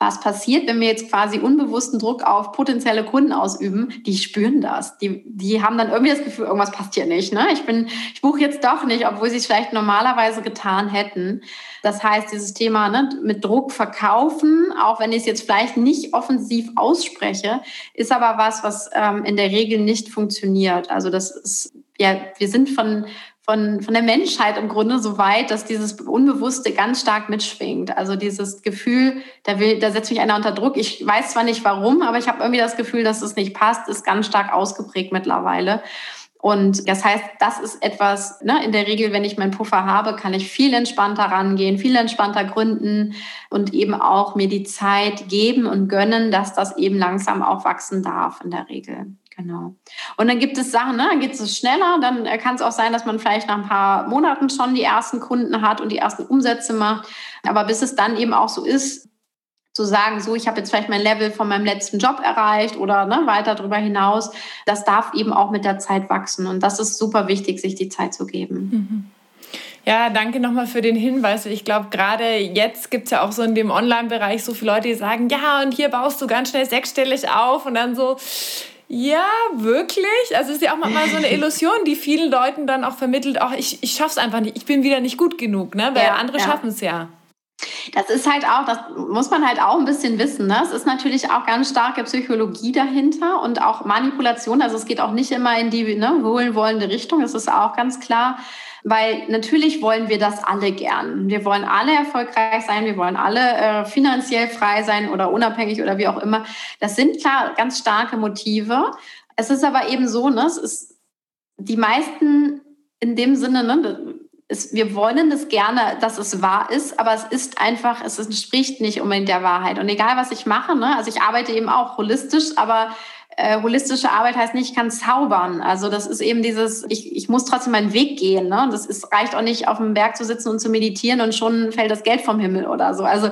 was passiert, wenn wir jetzt quasi unbewussten Druck auf potenzielle Kunden ausüben, die spüren das. Die, die haben dann irgendwie das Gefühl, irgendwas passt hier nicht. Ne? Ich, bin, ich buche jetzt doch nicht, obwohl sie es vielleicht normalerweise getan hätten. Das heißt, dieses Thema ne, mit Druck verkaufen, auch wenn ich es jetzt vielleicht nicht offensiv ausspreche, ist aber was, was ähm, in der Regel nicht funktioniert. Also das ist, ja, wir sind von, von, von der Menschheit im Grunde so weit, dass dieses Unbewusste ganz stark mitschwingt. Also dieses Gefühl, da, will, da setzt mich einer unter Druck. Ich weiß zwar nicht warum, aber ich habe irgendwie das Gefühl, dass es nicht passt, ist ganz stark ausgeprägt mittlerweile. Und das heißt, das ist etwas, ne, in der Regel, wenn ich meinen Puffer habe, kann ich viel entspannter rangehen, viel entspannter gründen und eben auch mir die Zeit geben und gönnen, dass das eben langsam auch wachsen darf in der Regel. Genau. Und dann gibt es Sachen, ne? dann geht es schneller. Dann äh, kann es auch sein, dass man vielleicht nach ein paar Monaten schon die ersten Kunden hat und die ersten Umsätze macht. Aber bis es dann eben auch so ist, zu sagen, so, ich habe jetzt vielleicht mein Level von meinem letzten Job erreicht oder ne, weiter darüber hinaus, das darf eben auch mit der Zeit wachsen. Und das ist super wichtig, sich die Zeit zu geben. Mhm. Ja, danke nochmal für den Hinweis. Ich glaube, gerade jetzt gibt es ja auch so in dem Online-Bereich so viele Leute, die sagen, ja, und hier baust du ganz schnell sechsstellig auf und dann so, ja, wirklich. Also es ist ja auch manchmal so eine Illusion, die vielen Leuten dann auch vermittelt, auch ich, ich es einfach nicht, ich bin wieder nicht gut genug, ne? Weil ja, andere ja. schaffen es ja. Das ist halt auch, das muss man halt auch ein bisschen wissen. Ne? Es ist natürlich auch ganz starke Psychologie dahinter und auch Manipulation. Also es geht auch nicht immer in die ne, wohlwollende Richtung, das ist auch ganz klar. Weil natürlich wollen wir das alle gern. Wir wollen alle erfolgreich sein, wir wollen alle äh, finanziell frei sein oder unabhängig oder wie auch immer. Das sind klar ganz starke Motive. Es ist aber eben so, ne, es ist die meisten in dem Sinne, ne, es, wir wollen das gerne, dass es wahr ist, aber es ist einfach, es entspricht nicht unbedingt der Wahrheit. Und egal, was ich mache, ne, also ich arbeite eben auch holistisch, aber äh, holistische Arbeit heißt nicht, ich kann zaubern. Also das ist eben dieses, ich, ich muss trotzdem meinen Weg gehen. Ne? Das ist, reicht auch nicht, auf dem Berg zu sitzen und zu meditieren und schon fällt das Geld vom Himmel oder so. Also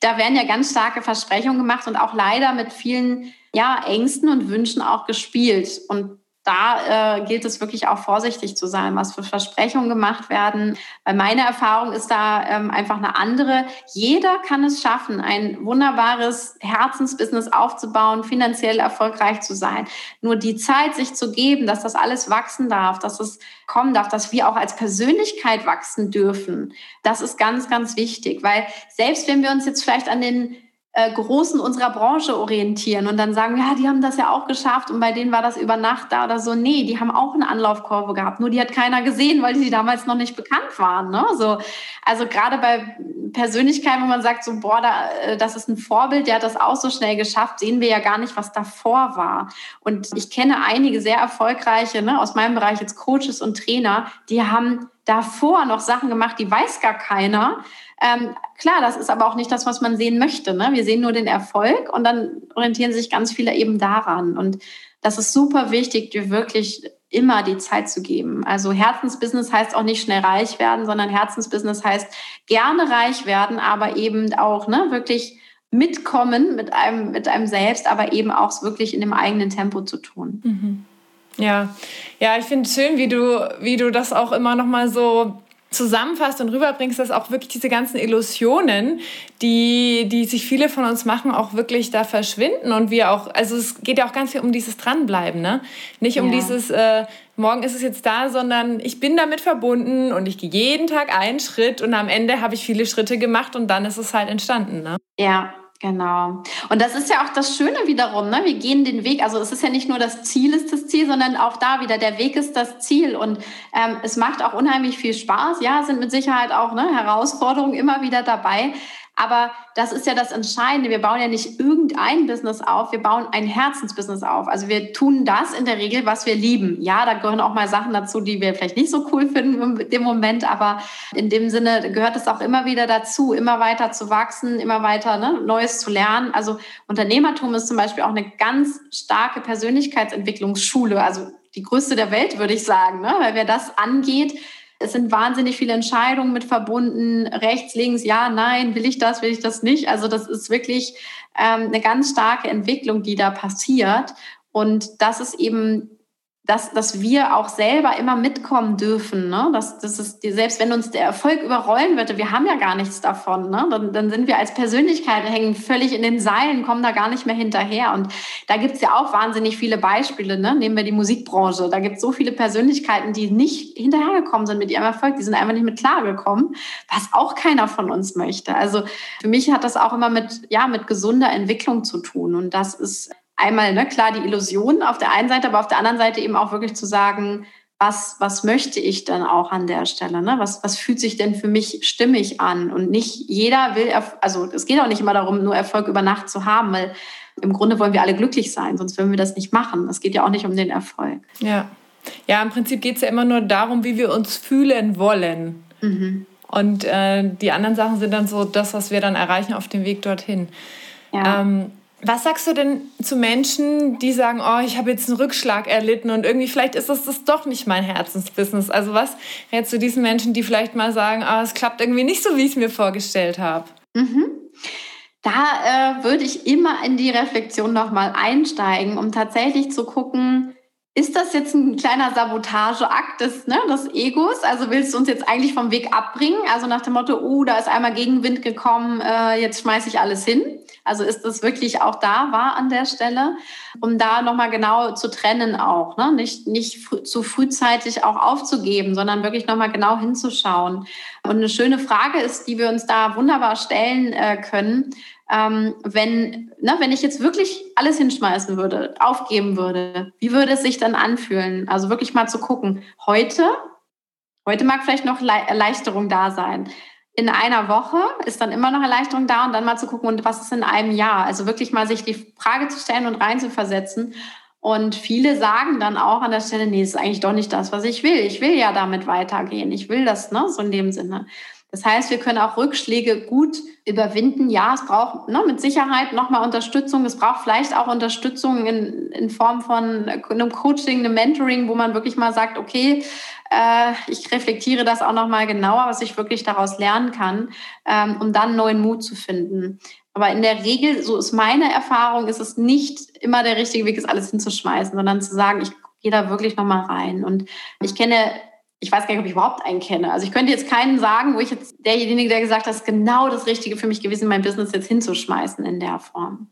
da werden ja ganz starke Versprechungen gemacht und auch leider mit vielen ja, Ängsten und Wünschen auch gespielt. Und da äh, gilt es wirklich auch vorsichtig zu sein, was für Versprechungen gemacht werden. Weil meine Erfahrung ist da ähm, einfach eine andere. Jeder kann es schaffen, ein wunderbares Herzensbusiness aufzubauen, finanziell erfolgreich zu sein. Nur die Zeit, sich zu geben, dass das alles wachsen darf, dass es kommen darf, dass wir auch als Persönlichkeit wachsen dürfen, das ist ganz, ganz wichtig. Weil selbst wenn wir uns jetzt vielleicht an den äh, Großen unserer Branche orientieren und dann sagen, ja, die haben das ja auch geschafft und bei denen war das über Nacht da oder so. Nee, die haben auch eine Anlaufkurve gehabt, nur die hat keiner gesehen, weil die damals noch nicht bekannt waren. Ne? So, also gerade bei Persönlichkeiten, wo man sagt, so, boah, da, äh, das ist ein Vorbild, der hat das auch so schnell geschafft, sehen wir ja gar nicht, was davor war. Und ich kenne einige sehr erfolgreiche, ne, aus meinem Bereich jetzt Coaches und Trainer, die haben davor noch Sachen gemacht, die weiß gar keiner. Ähm, klar, das ist aber auch nicht das, was man sehen möchte. Ne? Wir sehen nur den Erfolg und dann orientieren sich ganz viele eben daran. Und das ist super wichtig, dir wirklich immer die Zeit zu geben. Also Herzensbusiness heißt auch nicht schnell reich werden, sondern Herzensbusiness heißt gerne reich werden, aber eben auch ne, wirklich mitkommen mit einem, mit einem selbst, aber eben auch wirklich in dem eigenen Tempo zu tun. Mhm. Ja, ja, ich finde es schön, wie du, wie du das auch immer noch mal so zusammenfasst und rüberbringst, dass auch wirklich diese ganzen Illusionen, die, die sich viele von uns machen, auch wirklich da verschwinden und wir auch, also es geht ja auch ganz viel um dieses Dranbleiben, ne? Nicht um ja. dieses, äh, morgen ist es jetzt da, sondern ich bin damit verbunden und ich gehe jeden Tag einen Schritt und am Ende habe ich viele Schritte gemacht und dann ist es halt entstanden, ne? Ja, Genau. Und das ist ja auch das Schöne wiederum, ne? Wir gehen den Weg. Also es ist ja nicht nur das Ziel ist das Ziel, sondern auch da wieder der Weg ist das Ziel. Und ähm, es macht auch unheimlich viel Spaß. Ja, sind mit Sicherheit auch ne, Herausforderungen immer wieder dabei. Aber das ist ja das Entscheidende. Wir bauen ja nicht irgendein Business auf, wir bauen ein Herzensbusiness auf. Also wir tun das in der Regel, was wir lieben. Ja, da gehören auch mal Sachen dazu, die wir vielleicht nicht so cool finden im Moment, aber in dem Sinne gehört es auch immer wieder dazu, immer weiter zu wachsen, immer weiter ne, Neues zu lernen. Also Unternehmertum ist zum Beispiel auch eine ganz starke Persönlichkeitsentwicklungsschule, also die größte der Welt, würde ich sagen, ne? weil wer das angeht, es sind wahnsinnig viele Entscheidungen mit verbunden, rechts, links, ja, nein, will ich das, will ich das nicht. Also das ist wirklich ähm, eine ganz starke Entwicklung, die da passiert. Und das ist eben dass, dass wir auch selber immer mitkommen dürfen. Ne? Das, das ist, selbst wenn uns der Erfolg überrollen würde, wir haben ja gar nichts davon. Ne? Dann, dann sind wir als Persönlichkeit, hängen völlig in den Seilen, kommen da gar nicht mehr hinterher. Und da gibt's ja auch wahnsinnig viele Beispiele. Ne? Nehmen wir die Musikbranche. Da gibt's so viele Persönlichkeiten, die nicht hinterhergekommen sind mit ihrem Erfolg. Die sind einfach nicht mit klargekommen, was auch keiner von uns möchte. Also für mich hat das auch immer mit, ja, mit gesunder Entwicklung zu tun. Und das ist einmal, ne, klar, die Illusion auf der einen Seite, aber auf der anderen Seite eben auch wirklich zu sagen, was, was möchte ich denn auch an der Stelle? Ne? Was, was fühlt sich denn für mich stimmig an? Und nicht jeder will, also es geht auch nicht immer darum, nur Erfolg über Nacht zu haben, weil im Grunde wollen wir alle glücklich sein, sonst würden wir das nicht machen. Es geht ja auch nicht um den Erfolg. Ja, ja im Prinzip geht es ja immer nur darum, wie wir uns fühlen wollen. Mhm. Und äh, die anderen Sachen sind dann so das, was wir dann erreichen auf dem Weg dorthin. Ja. Ähm, was sagst du denn zu Menschen, die sagen, oh, ich habe jetzt einen Rückschlag erlitten und irgendwie vielleicht ist das, das doch nicht mein Herzensbusiness? Also was rätst du diesen Menschen, die vielleicht mal sagen, oh, es klappt irgendwie nicht so, wie ich es mir vorgestellt habe? Mhm. Da äh, würde ich immer in die Reflexion nochmal einsteigen, um tatsächlich zu gucken, ist das jetzt ein kleiner Sabotageakt des, ne, des Egos? Also willst du uns jetzt eigentlich vom Weg abbringen? Also nach dem Motto, oh, da ist einmal Gegenwind gekommen, äh, jetzt schmeiße ich alles hin. Also ist das wirklich auch da war an der Stelle, um da nochmal genau zu trennen auch, ne? nicht, nicht frü zu frühzeitig auch aufzugeben, sondern wirklich nochmal genau hinzuschauen. Und eine schöne Frage ist, die wir uns da wunderbar stellen äh, können, ähm, wenn, ne, wenn ich jetzt wirklich alles hinschmeißen würde, aufgeben würde, wie würde es sich dann anfühlen? Also wirklich mal zu gucken, heute, heute mag vielleicht noch Le Erleichterung da sein. In einer Woche ist dann immer noch Erleichterung da und dann mal zu gucken, und was ist in einem Jahr? Also wirklich mal sich die Frage zu stellen und reinzuversetzen. Und viele sagen dann auch an der Stelle, nee, ist eigentlich doch nicht das, was ich will. Ich will ja damit weitergehen. Ich will das, ne, so in dem Sinne. Das heißt, wir können auch Rückschläge gut überwinden. Ja, es braucht ne, mit Sicherheit nochmal Unterstützung. Es braucht vielleicht auch Unterstützung in, in Form von einem Coaching, einem Mentoring, wo man wirklich mal sagt, okay, äh, ich reflektiere das auch nochmal genauer, was ich wirklich daraus lernen kann, ähm, um dann neuen Mut zu finden. Aber in der Regel, so ist meine Erfahrung, ist es nicht immer der richtige Weg, ist alles hinzuschmeißen, sondern zu sagen, ich gehe da wirklich nochmal rein. Und ich kenne ich weiß gar nicht, ob ich überhaupt einen kenne. Also ich könnte jetzt keinen sagen, wo ich jetzt derjenige, der gesagt hat, ist genau das Richtige für mich gewesen, mein Business jetzt hinzuschmeißen in der Form.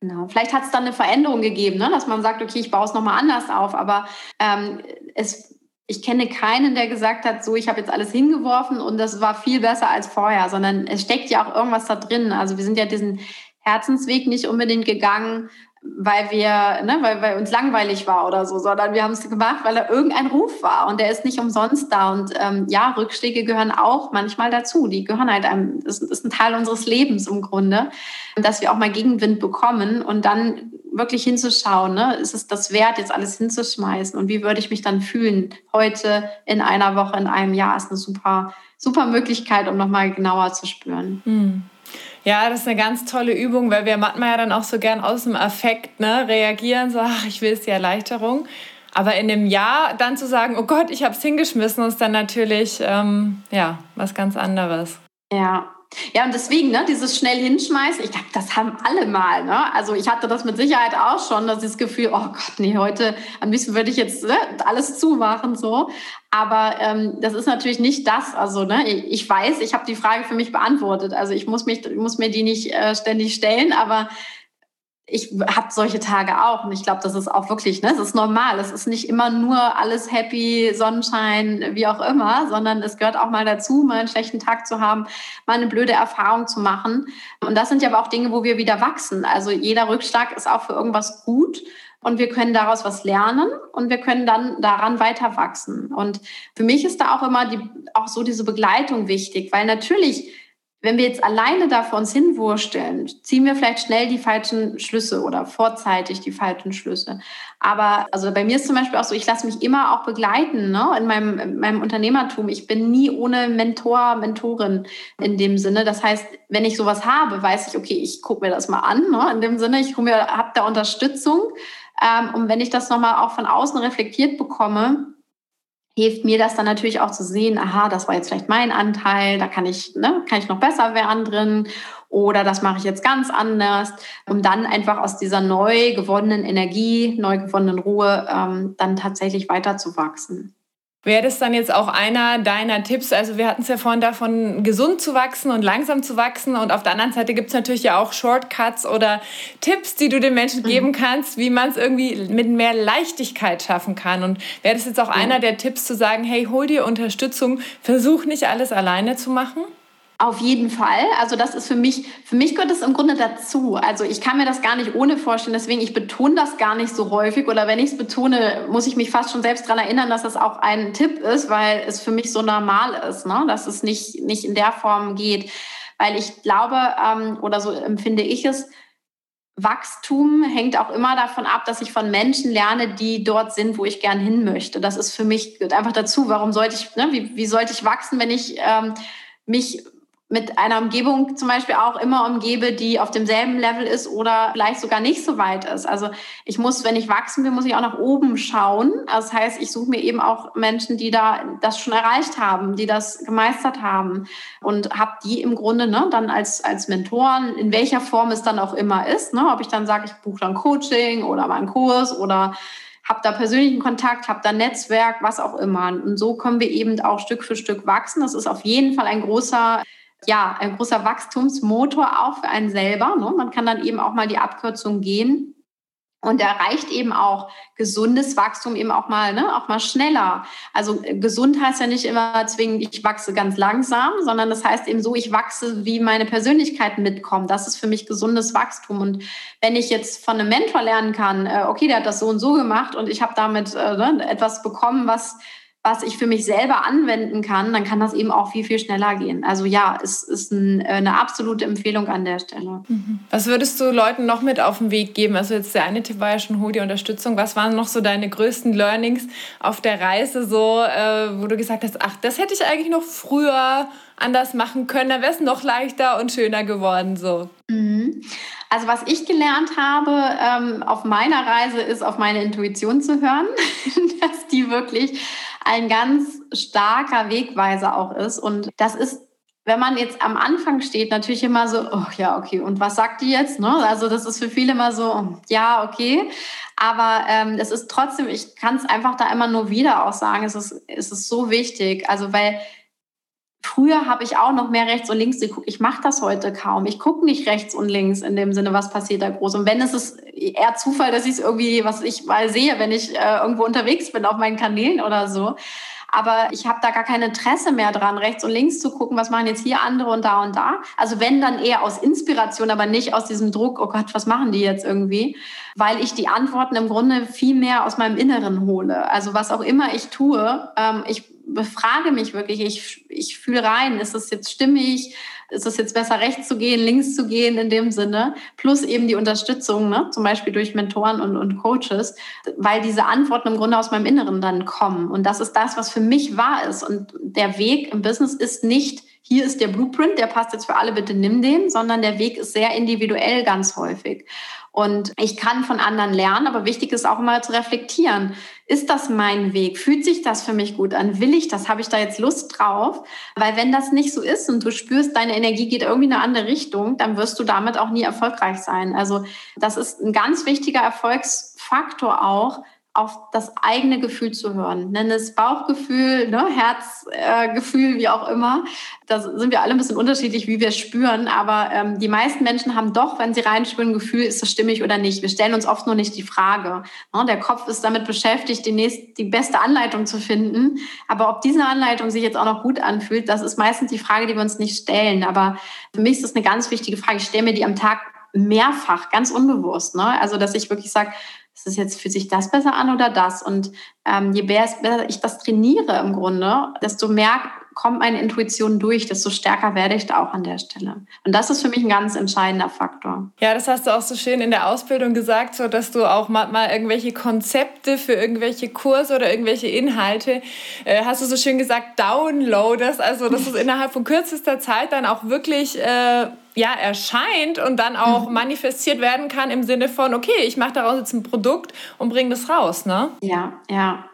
Genau. Vielleicht hat es dann eine Veränderung gegeben, ne? dass man sagt, okay, ich baue es nochmal anders auf. Aber ähm, es, ich kenne keinen, der gesagt hat, so, ich habe jetzt alles hingeworfen und das war viel besser als vorher, sondern es steckt ja auch irgendwas da drin. Also wir sind ja diesen Herzensweg nicht unbedingt gegangen, weil wir, ne, weil, weil uns langweilig war oder so, sondern wir haben es gemacht, weil da irgendein Ruf war und der ist nicht umsonst da. Und ähm, ja, Rückschläge gehören auch manchmal dazu. Die gehören halt einem, das ist ein Teil unseres Lebens im Grunde, dass wir auch mal Gegenwind bekommen und dann wirklich hinzuschauen, ne, ist es das wert, jetzt alles hinzuschmeißen und wie würde ich mich dann fühlen heute, in einer Woche, in einem Jahr, ist eine super, super Möglichkeit, um nochmal genauer zu spüren. Hm. Ja, das ist eine ganz tolle Übung, weil wir manchmal ja dann auch so gern aus dem Affekt ne, reagieren, so, ach, ich will es die Erleichterung. Aber in dem Jahr dann zu sagen, oh Gott, ich habe es hingeschmissen, ist dann natürlich ähm, ja was ganz anderes. Ja, Ja, und deswegen, ne, dieses schnell hinschmeißen, ich glaube, das haben alle mal. Ne? Also ich hatte das mit Sicherheit auch schon, dass das Gefühl, oh Gott, nee, heute am liebsten würde ich jetzt ne, alles zumachen. so. Aber ähm, das ist natürlich nicht das. Also ne, ich weiß, ich habe die Frage für mich beantwortet. Also ich muss, mich, ich muss mir die nicht äh, ständig stellen, aber ich habe solche Tage auch und ich glaube, das ist auch wirklich, ne, es ist normal. Es ist nicht immer nur alles happy, Sonnenschein, wie auch immer, sondern es gehört auch mal dazu, mal einen schlechten Tag zu haben, mal eine blöde Erfahrung zu machen. Und das sind ja aber auch Dinge, wo wir wieder wachsen. Also jeder Rückschlag ist auch für irgendwas gut und wir können daraus was lernen und wir können dann daran weiter wachsen. Und für mich ist da auch immer die, auch so diese Begleitung wichtig, weil natürlich wenn wir jetzt alleine da vor uns hinwursteln, ziehen wir vielleicht schnell die falschen Schlüsse oder vorzeitig die falschen Schlüsse. Aber also bei mir ist zum Beispiel auch so, ich lasse mich immer auch begleiten ne? in, meinem, in meinem Unternehmertum. Ich bin nie ohne Mentor, Mentorin in dem Sinne. Das heißt, wenn ich sowas habe, weiß ich, okay, ich gucke mir das mal an. Ne? In dem Sinne, ich habe da Unterstützung. Ähm, und wenn ich das nochmal auch von außen reflektiert bekomme, hilft mir das dann natürlich auch zu sehen, aha, das war jetzt vielleicht mein Anteil, da kann ich, ne, kann ich noch besser werden drin oder das mache ich jetzt ganz anders, um dann einfach aus dieser neu gewonnenen Energie, neu gewonnenen Ruhe ähm, dann tatsächlich weiterzuwachsen. Wäre das dann jetzt auch einer deiner Tipps? Also wir hatten es ja vorhin davon, gesund zu wachsen und langsam zu wachsen. Und auf der anderen Seite gibt es natürlich ja auch Shortcuts oder Tipps, die du den Menschen geben mhm. kannst, wie man es irgendwie mit mehr Leichtigkeit schaffen kann. Und wäre das jetzt auch ja. einer der Tipps zu sagen, hey, hol dir Unterstützung, versuch nicht alles alleine zu machen? Auf jeden Fall. Also das ist für mich, für mich gehört es im Grunde dazu. Also ich kann mir das gar nicht ohne vorstellen. Deswegen, ich betone das gar nicht so häufig. Oder wenn ich es betone, muss ich mich fast schon selbst daran erinnern, dass das auch ein Tipp ist, weil es für mich so normal ist, ne? dass es nicht, nicht in der Form geht. Weil ich glaube, ähm, oder so empfinde ich es, Wachstum hängt auch immer davon ab, dass ich von Menschen lerne, die dort sind, wo ich gern hin möchte. Das ist für mich einfach dazu. Warum sollte ich, ne, wie, wie sollte ich wachsen, wenn ich ähm, mich mit einer Umgebung zum Beispiel auch immer umgebe, die auf demselben Level ist oder vielleicht sogar nicht so weit ist. Also ich muss, wenn ich wachsen will, muss ich auch nach oben schauen. Das heißt, ich suche mir eben auch Menschen, die da das schon erreicht haben, die das gemeistert haben und habe die im Grunde ne, dann als, als Mentoren, in welcher Form es dann auch immer ist. Ne, ob ich dann sage, ich buche dann Coaching oder mal einen Kurs oder habe da persönlichen Kontakt, habe da Netzwerk, was auch immer. Und so können wir eben auch Stück für Stück wachsen. Das ist auf jeden Fall ein großer ja, ein großer Wachstumsmotor auch für einen selber. Ne? Man kann dann eben auch mal die Abkürzung gehen und erreicht eben auch gesundes Wachstum eben auch mal, ne, auch mal schneller. Also äh, gesund heißt ja nicht immer zwingend, ich wachse ganz langsam, sondern das heißt eben so, ich wachse, wie meine Persönlichkeit mitkommt. Das ist für mich gesundes Wachstum. Und wenn ich jetzt von einem Mentor lernen kann, äh, okay, der hat das so und so gemacht und ich habe damit äh, ne, etwas bekommen, was was ich für mich selber anwenden kann, dann kann das eben auch viel, viel schneller gehen. Also ja, es ist ein, eine absolute Empfehlung an der Stelle. Mhm. Was würdest du Leuten noch mit auf den Weg geben? Also jetzt der eine Tipp war ja schon, hol dir Unterstützung. Was waren noch so deine größten Learnings auf der Reise, so, äh, wo du gesagt hast, ach, das hätte ich eigentlich noch früher anders machen können, dann wäre es noch leichter und schöner geworden so. Mhm. Also was ich gelernt habe ähm, auf meiner Reise ist, auf meine Intuition zu hören, dass die wirklich ein ganz starker Wegweiser auch ist. Und das ist wenn man jetzt am Anfang steht, natürlich immer so, oh ja, okay, und was sagt die jetzt? Ne? Also das ist für viele immer so, ja, okay. Aber ähm, das ist trotzdem, ich kann es einfach da immer nur wieder auch sagen, es ist, es ist so wichtig. Also weil Früher habe ich auch noch mehr rechts und links geguckt. Ich mache das heute kaum. Ich gucke nicht rechts und links in dem Sinne, was passiert da groß. Und wenn es ist eher Zufall, dass ich es irgendwie, was ich mal sehe, wenn ich äh, irgendwo unterwegs bin auf meinen Kanälen oder so. Aber ich habe da gar kein Interesse mehr dran, rechts und links zu gucken, was machen jetzt hier andere und da und da. Also wenn dann eher aus Inspiration, aber nicht aus diesem Druck, oh Gott, was machen die jetzt irgendwie? Weil ich die Antworten im Grunde viel mehr aus meinem Inneren hole. Also was auch immer ich tue, ähm, ich befrage mich wirklich, ich, ich fühle rein, ist es jetzt stimmig, ist es jetzt besser rechts zu gehen, links zu gehen in dem Sinne, plus eben die Unterstützung, ne? zum Beispiel durch Mentoren und, und Coaches, weil diese Antworten im Grunde aus meinem Inneren dann kommen. Und das ist das, was für mich wahr ist. Und der Weg im Business ist nicht, hier ist der Blueprint, der passt jetzt für alle, bitte nimm den, sondern der Weg ist sehr individuell ganz häufig. Und ich kann von anderen lernen, aber wichtig ist auch immer zu reflektieren ist das mein Weg? Fühlt sich das für mich gut an? Will ich das? Habe ich da jetzt Lust drauf? Weil wenn das nicht so ist und du spürst, deine Energie geht irgendwie in eine andere Richtung, dann wirst du damit auch nie erfolgreich sein. Also das ist ein ganz wichtiger Erfolgsfaktor auch, auf das eigene Gefühl zu hören. Nenn es Bauchgefühl, ne, Herzgefühl, äh, wie auch immer. Da sind wir alle ein bisschen unterschiedlich, wie wir spüren. Aber ähm, die meisten Menschen haben doch, wenn sie reinspüren, ein Gefühl, ist das stimmig oder nicht. Wir stellen uns oft nur nicht die Frage. Ne? Der Kopf ist damit beschäftigt, die, nächste, die beste Anleitung zu finden. Aber ob diese Anleitung sich jetzt auch noch gut anfühlt, das ist meistens die Frage, die wir uns nicht stellen. Aber für mich ist das eine ganz wichtige Frage. Ich stelle mir die am Tag mehrfach, ganz unbewusst. Ne? Also, dass ich wirklich sage, ist es jetzt, fühlt sich das besser an oder das? Und ähm, je besser ich das trainiere im Grunde, desto mehr kommt meine Intuition durch, desto stärker werde ich da auch an der Stelle. Und das ist für mich ein ganz entscheidender Faktor. Ja, das hast du auch so schön in der Ausbildung gesagt, so dass du auch mal, irgendwelche Konzepte für irgendwelche Kurse oder irgendwelche Inhalte, äh, hast du so schön gesagt, downloadest, also dass es innerhalb von kürzester Zeit dann auch wirklich äh, ja, erscheint und dann auch mhm. manifestiert werden kann im Sinne von, okay, ich mache daraus jetzt ein Produkt und bringe das raus, ne? Ja, ja.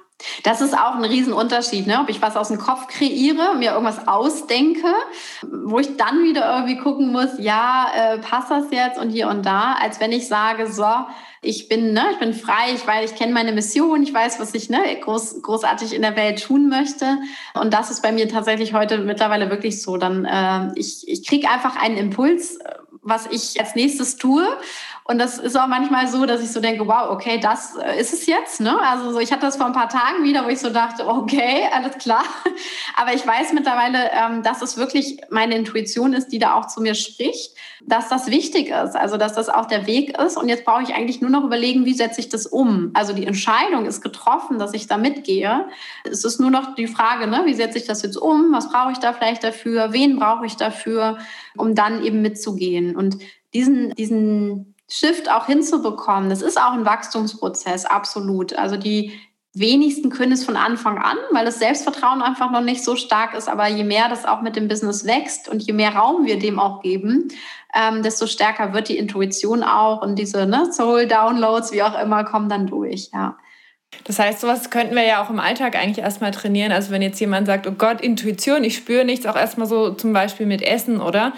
Das ist auch ein Riesenunterschied, ne? ob ich was aus dem Kopf kreiere, mir irgendwas ausdenke, wo ich dann wieder irgendwie gucken muss, ja, äh, passt das jetzt und hier und da, als wenn ich sage, so, ich bin, ne, ich bin frei, ich weiß, ich kenne meine Mission, ich weiß, was ich ne, groß, großartig in der Welt tun möchte. Und das ist bei mir tatsächlich heute mittlerweile wirklich so. Dann äh, ich, ich kriege einfach einen Impuls, was ich als nächstes tue. Und das ist auch manchmal so, dass ich so denke, wow, okay, das äh, ist es jetzt. Ne? Also so, ich hatte das vor ein paar Tagen wieder, wo ich so dachte, okay, alles klar. Aber ich weiß mittlerweile, ähm, dass es wirklich meine Intuition ist, die da auch zu mir spricht, dass das wichtig ist, also dass das auch der Weg ist. Und jetzt brauche ich eigentlich nur noch überlegen, wie setze ich das um. Also die Entscheidung ist getroffen, dass ich da mitgehe. Es ist nur noch die Frage, ne, wie setze ich das jetzt um? Was brauche ich da vielleicht dafür? Wen brauche ich dafür, um dann eben mitzugehen? Und diesen, diesen Shift auch hinzubekommen, das ist auch ein Wachstumsprozess, absolut. Also die wenigsten können es von Anfang an, weil das Selbstvertrauen einfach noch nicht so stark ist. Aber je mehr das auch mit dem Business wächst und je mehr Raum wir dem auch geben, ähm, desto stärker wird die Intuition auch und diese ne, Soul-Downloads, wie auch immer, kommen dann durch, ja. Das heißt, sowas könnten wir ja auch im Alltag eigentlich erstmal trainieren. Also wenn jetzt jemand sagt, oh Gott, Intuition, ich spüre nichts, auch erstmal so zum Beispiel mit Essen, oder?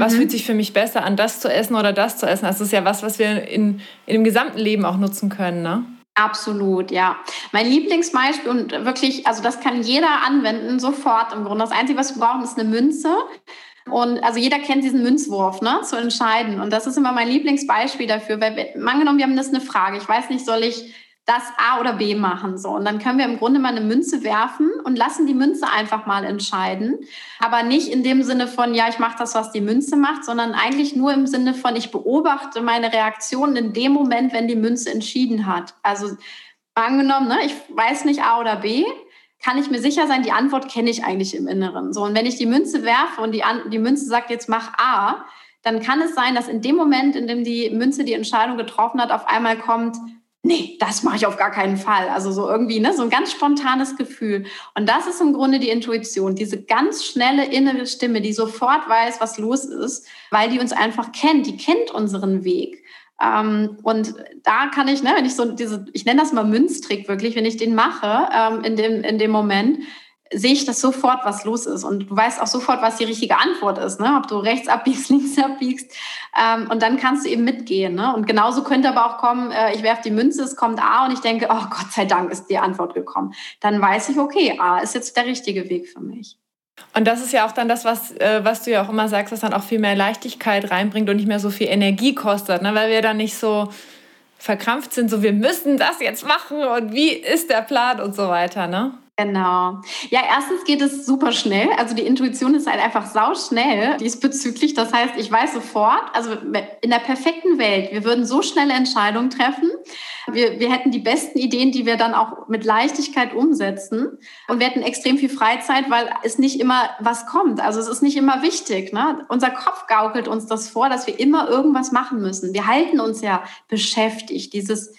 Was mhm. fühlt sich für mich besser an, das zu essen oder das zu essen? Das ist ja was, was wir in, in dem gesamten Leben auch nutzen können, ne? Absolut, ja. Mein Lieblingsbeispiel und wirklich, also das kann jeder anwenden, sofort im Grunde. Das Einzige, was wir brauchen, ist eine Münze. Und also jeder kennt diesen Münzwurf, ne, zu entscheiden. Und das ist immer mein Lieblingsbeispiel dafür, weil, angenommen, wir haben das eine Frage. Ich weiß nicht, soll ich das A oder B machen. So. Und dann können wir im Grunde mal eine Münze werfen und lassen die Münze einfach mal entscheiden. Aber nicht in dem Sinne von, ja, ich mache das, was die Münze macht, sondern eigentlich nur im Sinne von, ich beobachte meine Reaktion in dem Moment, wenn die Münze entschieden hat. Also angenommen, ne, ich weiß nicht A oder B, kann ich mir sicher sein, die Antwort kenne ich eigentlich im Inneren. So, und wenn ich die Münze werfe und die, die Münze sagt, jetzt mach A, dann kann es sein, dass in dem Moment, in dem die Münze die Entscheidung getroffen hat, auf einmal kommt, nee, das mache ich auf gar keinen Fall. Also so irgendwie, ne, so ein ganz spontanes Gefühl. Und das ist im Grunde die Intuition, diese ganz schnelle innere Stimme, die sofort weiß, was los ist, weil die uns einfach kennt, die kennt unseren Weg. Ähm, und da kann ich, ne, wenn ich so diese, ich nenne das mal Münztrick wirklich, wenn ich den mache, ähm, in dem, in dem Moment, sehe ich das sofort, was los ist. Und du weißt auch sofort, was die richtige Antwort ist, ne? ob du rechts abbiegst, links abbiegst. Ähm, und dann kannst du eben mitgehen. Ne? Und genauso könnte aber auch kommen, äh, ich werfe die Münze, es kommt A und ich denke, oh Gott sei Dank ist die Antwort gekommen. Dann weiß ich, okay, A ist jetzt der richtige Weg für mich. Und das ist ja auch dann das, was, äh, was du ja auch immer sagst, was dann auch viel mehr Leichtigkeit reinbringt und nicht mehr so viel Energie kostet, ne? weil wir dann nicht so verkrampft sind, so wir müssen das jetzt machen und wie ist der Plan und so weiter. Ne? Genau. Ja, erstens geht es super schnell. Also die Intuition ist halt einfach sauschnell diesbezüglich. Das heißt, ich weiß sofort, also in der perfekten Welt, wir würden so schnelle Entscheidungen treffen. Wir, wir hätten die besten Ideen, die wir dann auch mit Leichtigkeit umsetzen. Und wir hätten extrem viel Freizeit, weil es nicht immer was kommt. Also es ist nicht immer wichtig. Ne? Unser Kopf gaukelt uns das vor, dass wir immer irgendwas machen müssen. Wir halten uns ja beschäftigt. Dieses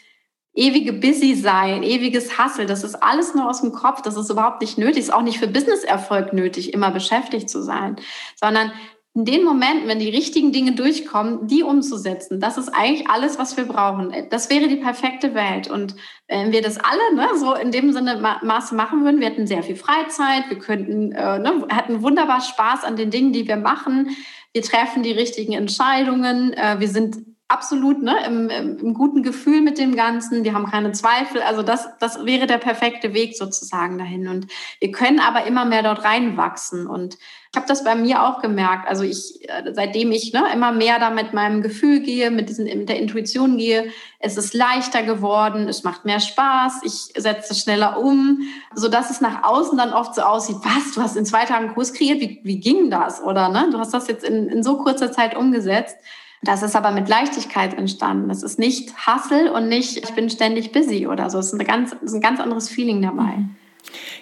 ewige Busy sein, ewiges Hustle, das ist alles nur aus dem Kopf, das ist überhaupt nicht nötig, ist auch nicht für Businesserfolg nötig, immer beschäftigt zu sein, sondern in den Momenten, wenn die richtigen Dinge durchkommen, die umzusetzen, das ist eigentlich alles, was wir brauchen. Das wäre die perfekte Welt. Und wenn wir das alle ne, so in dem Sinne Maße machen würden, wir hätten sehr viel Freizeit, wir könnten, äh, ne, hatten wunderbar Spaß an den Dingen, die wir machen. Wir treffen die richtigen Entscheidungen. Äh, wir sind absolut ne, im, im, guten Gefühl mit dem Ganzen. Wir haben keine Zweifel. Also das, das wäre der perfekte Weg sozusagen dahin. Und wir können aber immer mehr dort reinwachsen. Und ich habe das bei mir auch gemerkt. Also ich, äh, seitdem ich ne, immer mehr da mit meinem Gefühl gehe, mit, diesen, mit der Intuition gehe, es ist leichter geworden, es macht mehr Spaß, ich setze schneller um, so dass es nach außen dann oft so aussieht, was, du hast in zwei Tagen Kurs kreiert, wie, wie ging das? Oder ne, du hast das jetzt in, in so kurzer Zeit umgesetzt. Das ist aber mit Leichtigkeit entstanden. Es ist nicht Hustle und nicht, ich bin ständig busy oder so. Es ist, eine ganz, ist ein ganz anderes Feeling dabei.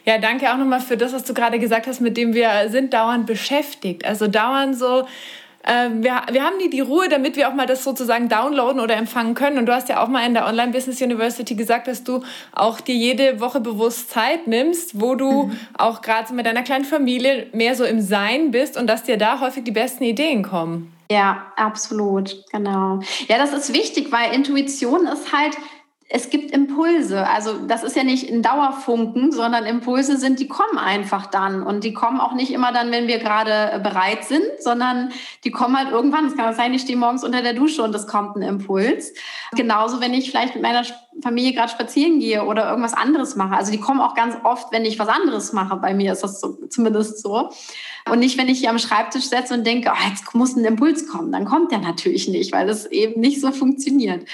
Ja, danke auch nochmal für das, was du gerade gesagt hast, mit dem wir sind dauernd beschäftigt. Also dauernd so, äh, wir, wir haben nie die Ruhe, damit wir auch mal das sozusagen downloaden oder empfangen können. Und du hast ja auch mal in der Online Business University gesagt, dass du auch dir jede Woche bewusst Zeit nimmst, wo du mhm. auch gerade mit deiner kleinen Familie mehr so im Sein bist und dass dir da häufig die besten Ideen kommen. Ja, absolut, genau. Ja, das ist wichtig, weil Intuition ist halt, es gibt Impulse. Also das ist ja nicht ein Dauerfunken, sondern Impulse sind, die kommen einfach dann. Und die kommen auch nicht immer dann, wenn wir gerade äh, bereit sind, sondern die kommen halt irgendwann. Es kann sein, ich stehe morgens unter der Dusche und es kommt ein Impuls. Genauso, wenn ich vielleicht mit meiner Familie gerade spazieren gehe oder irgendwas anderes mache. Also die kommen auch ganz oft, wenn ich was anderes mache. Bei mir ist das so, zumindest so. Und nicht, wenn ich hier am Schreibtisch setze und denke, oh, jetzt muss ein Impuls kommen. Dann kommt der natürlich nicht, weil das eben nicht so funktioniert.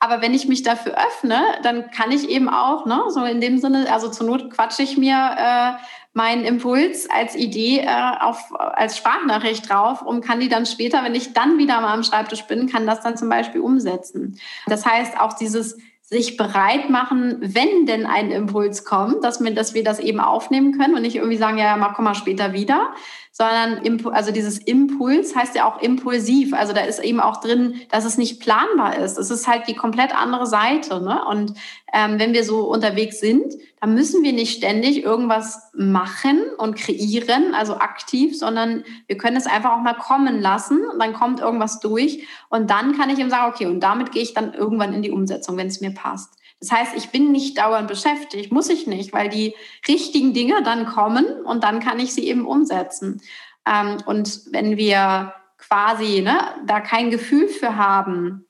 Aber wenn ich mich dafür öffne, dann kann ich eben auch, ne, so in dem Sinne, also zur Not quatsche ich mir äh, meinen Impuls als Idee äh, auf, als Sprachnachricht drauf und kann die dann später, wenn ich dann wieder mal am Schreibtisch bin, kann das dann zum Beispiel umsetzen. Das heißt, auch dieses sich bereit machen, wenn denn ein Impuls kommt, dass wir, dass wir das eben aufnehmen können und nicht irgendwie sagen, ja, ja, mal, komm mal später wieder, sondern also dieses Impuls heißt ja auch impulsiv. Also da ist eben auch drin, dass es nicht planbar ist. Es ist halt die komplett andere Seite. Ne? Und ähm, wenn wir so unterwegs sind, dann müssen wir nicht ständig irgendwas machen und kreieren, also aktiv, sondern wir können es einfach auch mal kommen lassen und dann kommt irgendwas durch und dann kann ich ihm sagen, okay, und damit gehe ich dann irgendwann in die Umsetzung, wenn es mir passt. Das heißt, ich bin nicht dauernd beschäftigt, muss ich nicht, weil die richtigen Dinge dann kommen und dann kann ich sie eben umsetzen. Ähm, und wenn wir quasi ne, da kein Gefühl für haben,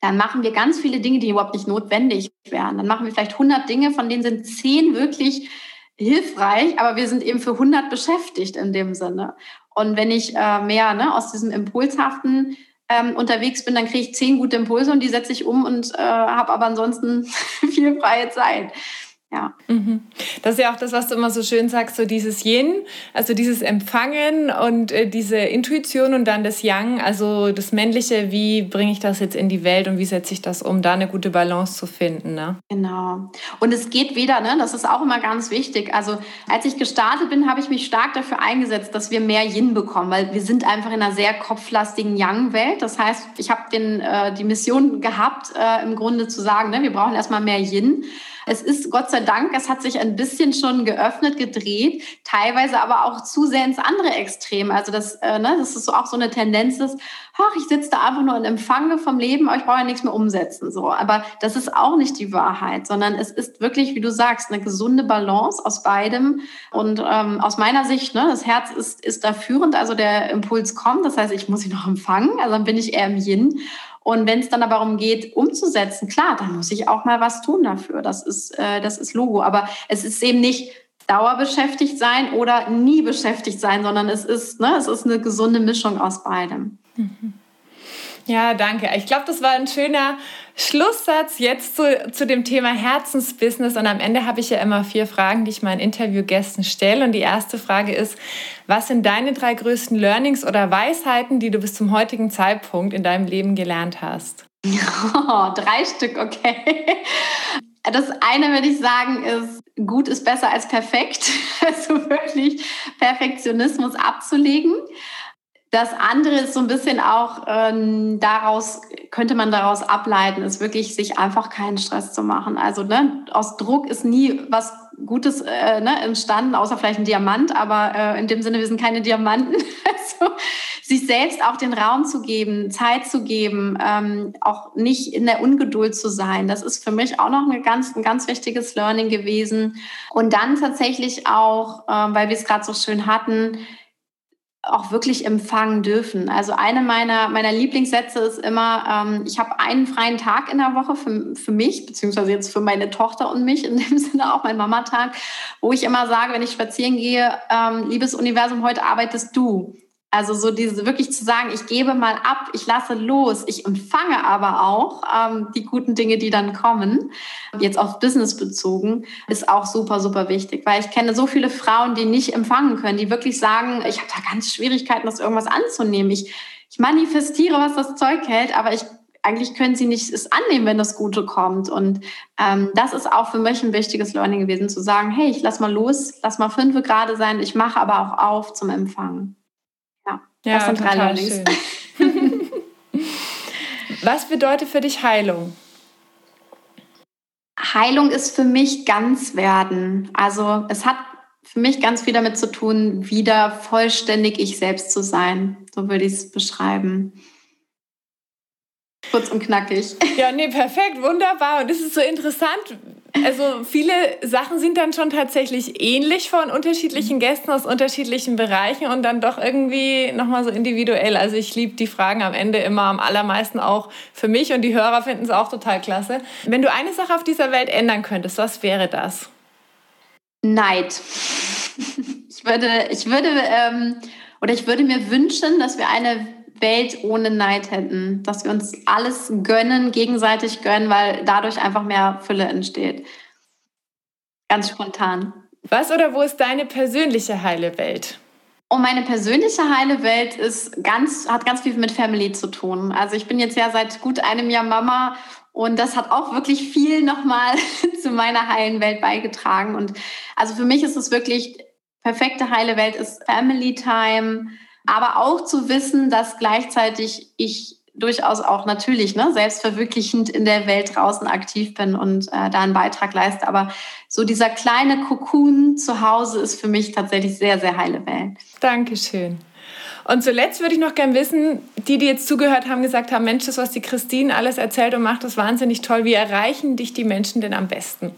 dann machen wir ganz viele Dinge, die überhaupt nicht notwendig wären. Dann machen wir vielleicht 100 Dinge, von denen sind 10 wirklich hilfreich, aber wir sind eben für 100 beschäftigt in dem Sinne. Und wenn ich äh, mehr ne, aus diesem impulshaften ähm, unterwegs bin, dann kriege ich zehn gute Impulse und die setze ich um und äh, habe aber ansonsten viel freie Zeit. Ja. Mhm. Das ist ja auch das, was du immer so schön sagst, so dieses Yin, also dieses Empfangen und äh, diese Intuition und dann das Yang, also das Männliche, wie bringe ich das jetzt in die Welt und wie setze ich das um, da eine gute Balance zu finden. Ne? Genau. Und es geht wieder, ne? das ist auch immer ganz wichtig. Also als ich gestartet bin, habe ich mich stark dafür eingesetzt, dass wir mehr Yin bekommen, weil wir sind einfach in einer sehr kopflastigen Yang-Welt. Das heißt, ich habe äh, die Mission gehabt, äh, im Grunde zu sagen, ne, wir brauchen erstmal mehr Yin. Es ist Gott sei Dank, es hat sich ein bisschen schon geöffnet, gedreht, teilweise aber auch zu sehr ins andere Extrem. Also das, äh, ne, das ist auch so eine Tendenz, dass, ach, ich sitze da einfach nur und empfange vom Leben, aber ich brauche ja nichts mehr umsetzen. So. Aber das ist auch nicht die Wahrheit, sondern es ist wirklich, wie du sagst, eine gesunde Balance aus beidem. Und ähm, aus meiner Sicht, ne, das Herz ist, ist da führend, also der Impuls kommt, das heißt, ich muss ihn noch empfangen, also dann bin ich eher im Yin. Und wenn es dann aber darum geht, umzusetzen, klar, dann muss ich auch mal was tun dafür. Das ist, äh, das ist Logo. Aber es ist eben nicht dauerbeschäftigt sein oder nie beschäftigt sein, sondern es ist, ne, es ist eine gesunde Mischung aus beidem. Mhm. Ja, danke. Ich glaube, das war ein schöner Schlusssatz jetzt zu, zu dem Thema Herzensbusiness. Und am Ende habe ich ja immer vier Fragen, die ich meinen Interviewgästen stelle. Und die erste Frage ist, was sind deine drei größten Learnings oder Weisheiten, die du bis zum heutigen Zeitpunkt in deinem Leben gelernt hast? Oh, drei Stück, okay. Das eine würde ich sagen ist, gut ist besser als perfekt. Also wirklich Perfektionismus abzulegen. Das andere ist so ein bisschen auch ähm, daraus, könnte man daraus ableiten, ist wirklich sich einfach keinen Stress zu machen. Also ne, aus Druck ist nie was Gutes äh, ne, entstanden, außer vielleicht ein Diamant, aber äh, in dem Sinne, wir sind keine Diamanten. also, sich selbst auch den Raum zu geben, Zeit zu geben, ähm, auch nicht in der Ungeduld zu sein. Das ist für mich auch noch eine ganz, ein ganz wichtiges Learning gewesen. Und dann tatsächlich auch, äh, weil wir es gerade so schön hatten, auch wirklich empfangen dürfen. Also eine meiner, meiner Lieblingssätze ist immer, ähm, ich habe einen freien Tag in der Woche für, für mich, beziehungsweise jetzt für meine Tochter und mich, in dem Sinne auch mein Mamatag, wo ich immer sage, wenn ich spazieren gehe, ähm, liebes Universum, heute arbeitest du. Also so diese wirklich zu sagen, ich gebe mal ab, ich lasse los, ich empfange aber auch ähm, die guten Dinge, die dann kommen, jetzt auf Business bezogen, ist auch super, super wichtig, weil ich kenne so viele Frauen, die nicht empfangen können, die wirklich sagen, ich habe da ganz Schwierigkeiten, das irgendwas anzunehmen. Ich, ich manifestiere, was das Zeug hält, aber ich eigentlich können sie nicht es annehmen, wenn das Gute kommt. Und ähm, das ist auch für mich ein wichtiges Learning gewesen, zu sagen, hey, ich lass mal los, lass mal fünf gerade sein, ich mache aber auch auf zum Empfangen. Ja, das sind drei Learnings. Was bedeutet für dich Heilung? Heilung ist für mich ganz werden. Also es hat für mich ganz viel damit zu tun, wieder vollständig ich selbst zu sein. So würde ich es beschreiben. Kurz und knackig. Ja, nee, perfekt, wunderbar. Und es ist so interessant, also viele Sachen sind dann schon tatsächlich ähnlich von unterschiedlichen Gästen aus unterschiedlichen Bereichen und dann doch irgendwie nochmal so individuell. Also ich liebe die Fragen am Ende immer am allermeisten auch für mich und die Hörer finden es auch total klasse. Wenn du eine Sache auf dieser Welt ändern könntest, was wäre das? Neid. Ich würde, ich würde, ähm, oder ich würde mir wünschen, dass wir eine Welt ohne Neid hätten, dass wir uns alles gönnen, gegenseitig gönnen, weil dadurch einfach mehr Fülle entsteht. Ganz spontan. Was oder wo ist deine persönliche heile Welt? Und meine persönliche heile Welt ist ganz, hat ganz viel mit Family zu tun. Also ich bin jetzt ja seit gut einem Jahr Mama und das hat auch wirklich viel nochmal zu meiner heilen Welt beigetragen. Und also für mich ist es wirklich perfekte heile Welt ist Family Time, aber auch zu wissen, dass gleichzeitig ich durchaus auch natürlich ne, selbstverwirklichend in der Welt draußen aktiv bin und äh, da einen Beitrag leiste. Aber so dieser kleine Kokon zu Hause ist für mich tatsächlich sehr, sehr heile Welt. Dankeschön. Und zuletzt würde ich noch gerne wissen, die, die jetzt zugehört haben, gesagt haben, Mensch, das, was die Christine alles erzählt und macht, das wahnsinnig toll. Wie erreichen dich die Menschen denn am besten?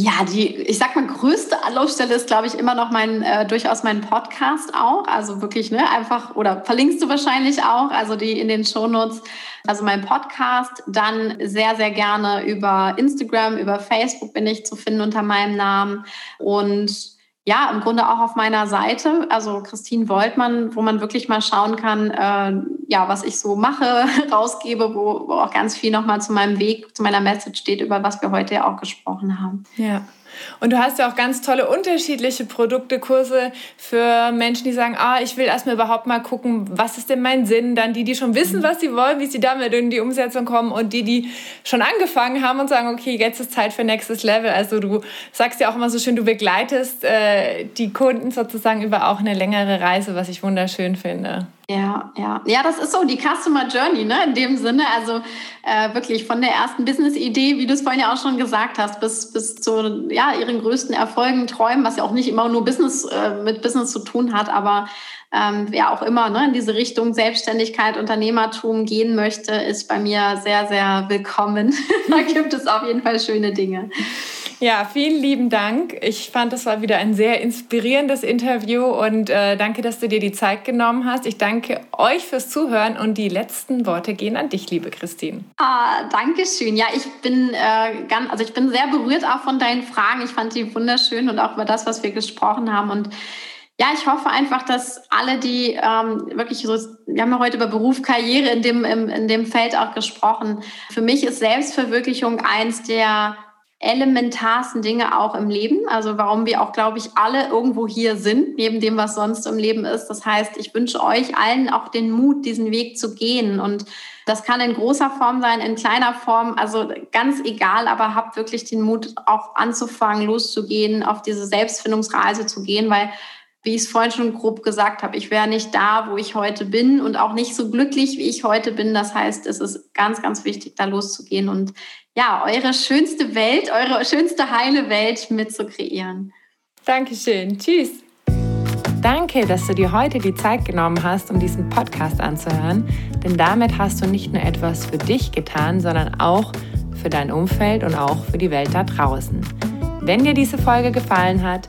Ja, die, ich sag mal, größte Anlaufstelle ist, glaube ich, immer noch mein, äh, durchaus mein Podcast auch. Also wirklich, ne, einfach, oder verlinkst du wahrscheinlich auch, also die in den Shownotes, also mein Podcast. Dann sehr, sehr gerne über Instagram, über Facebook bin ich zu finden unter meinem Namen. Und ja, im Grunde auch auf meiner Seite, also Christine Woltmann, wo man wirklich mal schauen kann, äh, ja, was ich so mache, rausgebe, wo, wo auch ganz viel nochmal zu meinem Weg, zu meiner Message steht, über was wir heute ja auch gesprochen haben. Ja. Und du hast ja auch ganz tolle unterschiedliche Produkte, Kurse für Menschen, die sagen, ah, ich will erstmal überhaupt mal gucken, was ist denn mein Sinn? Dann die, die schon wissen, was sie wollen, wie sie damit in die Umsetzung kommen und die, die schon angefangen haben und sagen, okay, jetzt ist Zeit für nächstes Level. Also du sagst ja auch immer so schön, du begleitest äh, die Kunden sozusagen über auch eine längere Reise, was ich wunderschön finde. Ja, ja. Ja, das ist so die Customer Journey, ne? In dem Sinne. Also äh, wirklich von der ersten Business-Idee, wie du es vorhin ja auch schon gesagt hast, bis, bis zu ja, ihren größten Erfolgen, Träumen, was ja auch nicht immer nur Business äh, mit Business zu tun hat, aber ähm, wer auch immer ne, in diese Richtung Selbstständigkeit, Unternehmertum gehen möchte, ist bei mir sehr, sehr willkommen. da gibt es auf jeden Fall schöne Dinge. Ja, vielen lieben Dank. Ich fand, das war wieder ein sehr inspirierendes Interview und äh, danke, dass du dir die Zeit genommen hast. Ich danke euch fürs Zuhören und die letzten Worte gehen an dich, liebe Christine. Ah, danke schön. Ja, ich bin äh, ganz, also ich bin sehr berührt auch von deinen Fragen. Ich fand die wunderschön und auch über das, was wir gesprochen haben und ja, ich hoffe einfach, dass alle, die ähm, wirklich so, wir haben ja heute über Beruf, Karriere in dem, im, in dem Feld auch gesprochen. Für mich ist Selbstverwirklichung eins der elementarsten Dinge auch im Leben. Also warum wir auch, glaube ich, alle irgendwo hier sind, neben dem, was sonst im Leben ist. Das heißt, ich wünsche euch allen auch den Mut, diesen Weg zu gehen. Und das kann in großer Form sein, in kleiner Form, also ganz egal, aber habt wirklich den Mut, auch anzufangen, loszugehen, auf diese Selbstfindungsreise zu gehen, weil wie ich es vorhin schon grob gesagt habe, ich wäre nicht da, wo ich heute bin und auch nicht so glücklich, wie ich heute bin. Das heißt, es ist ganz, ganz wichtig, da loszugehen und ja, eure schönste Welt, eure schönste heile Welt mit zu kreieren. Dankeschön. Tschüss. Danke, dass du dir heute die Zeit genommen hast, um diesen Podcast anzuhören, denn damit hast du nicht nur etwas für dich getan, sondern auch für dein Umfeld und auch für die Welt da draußen. Wenn dir diese Folge gefallen hat,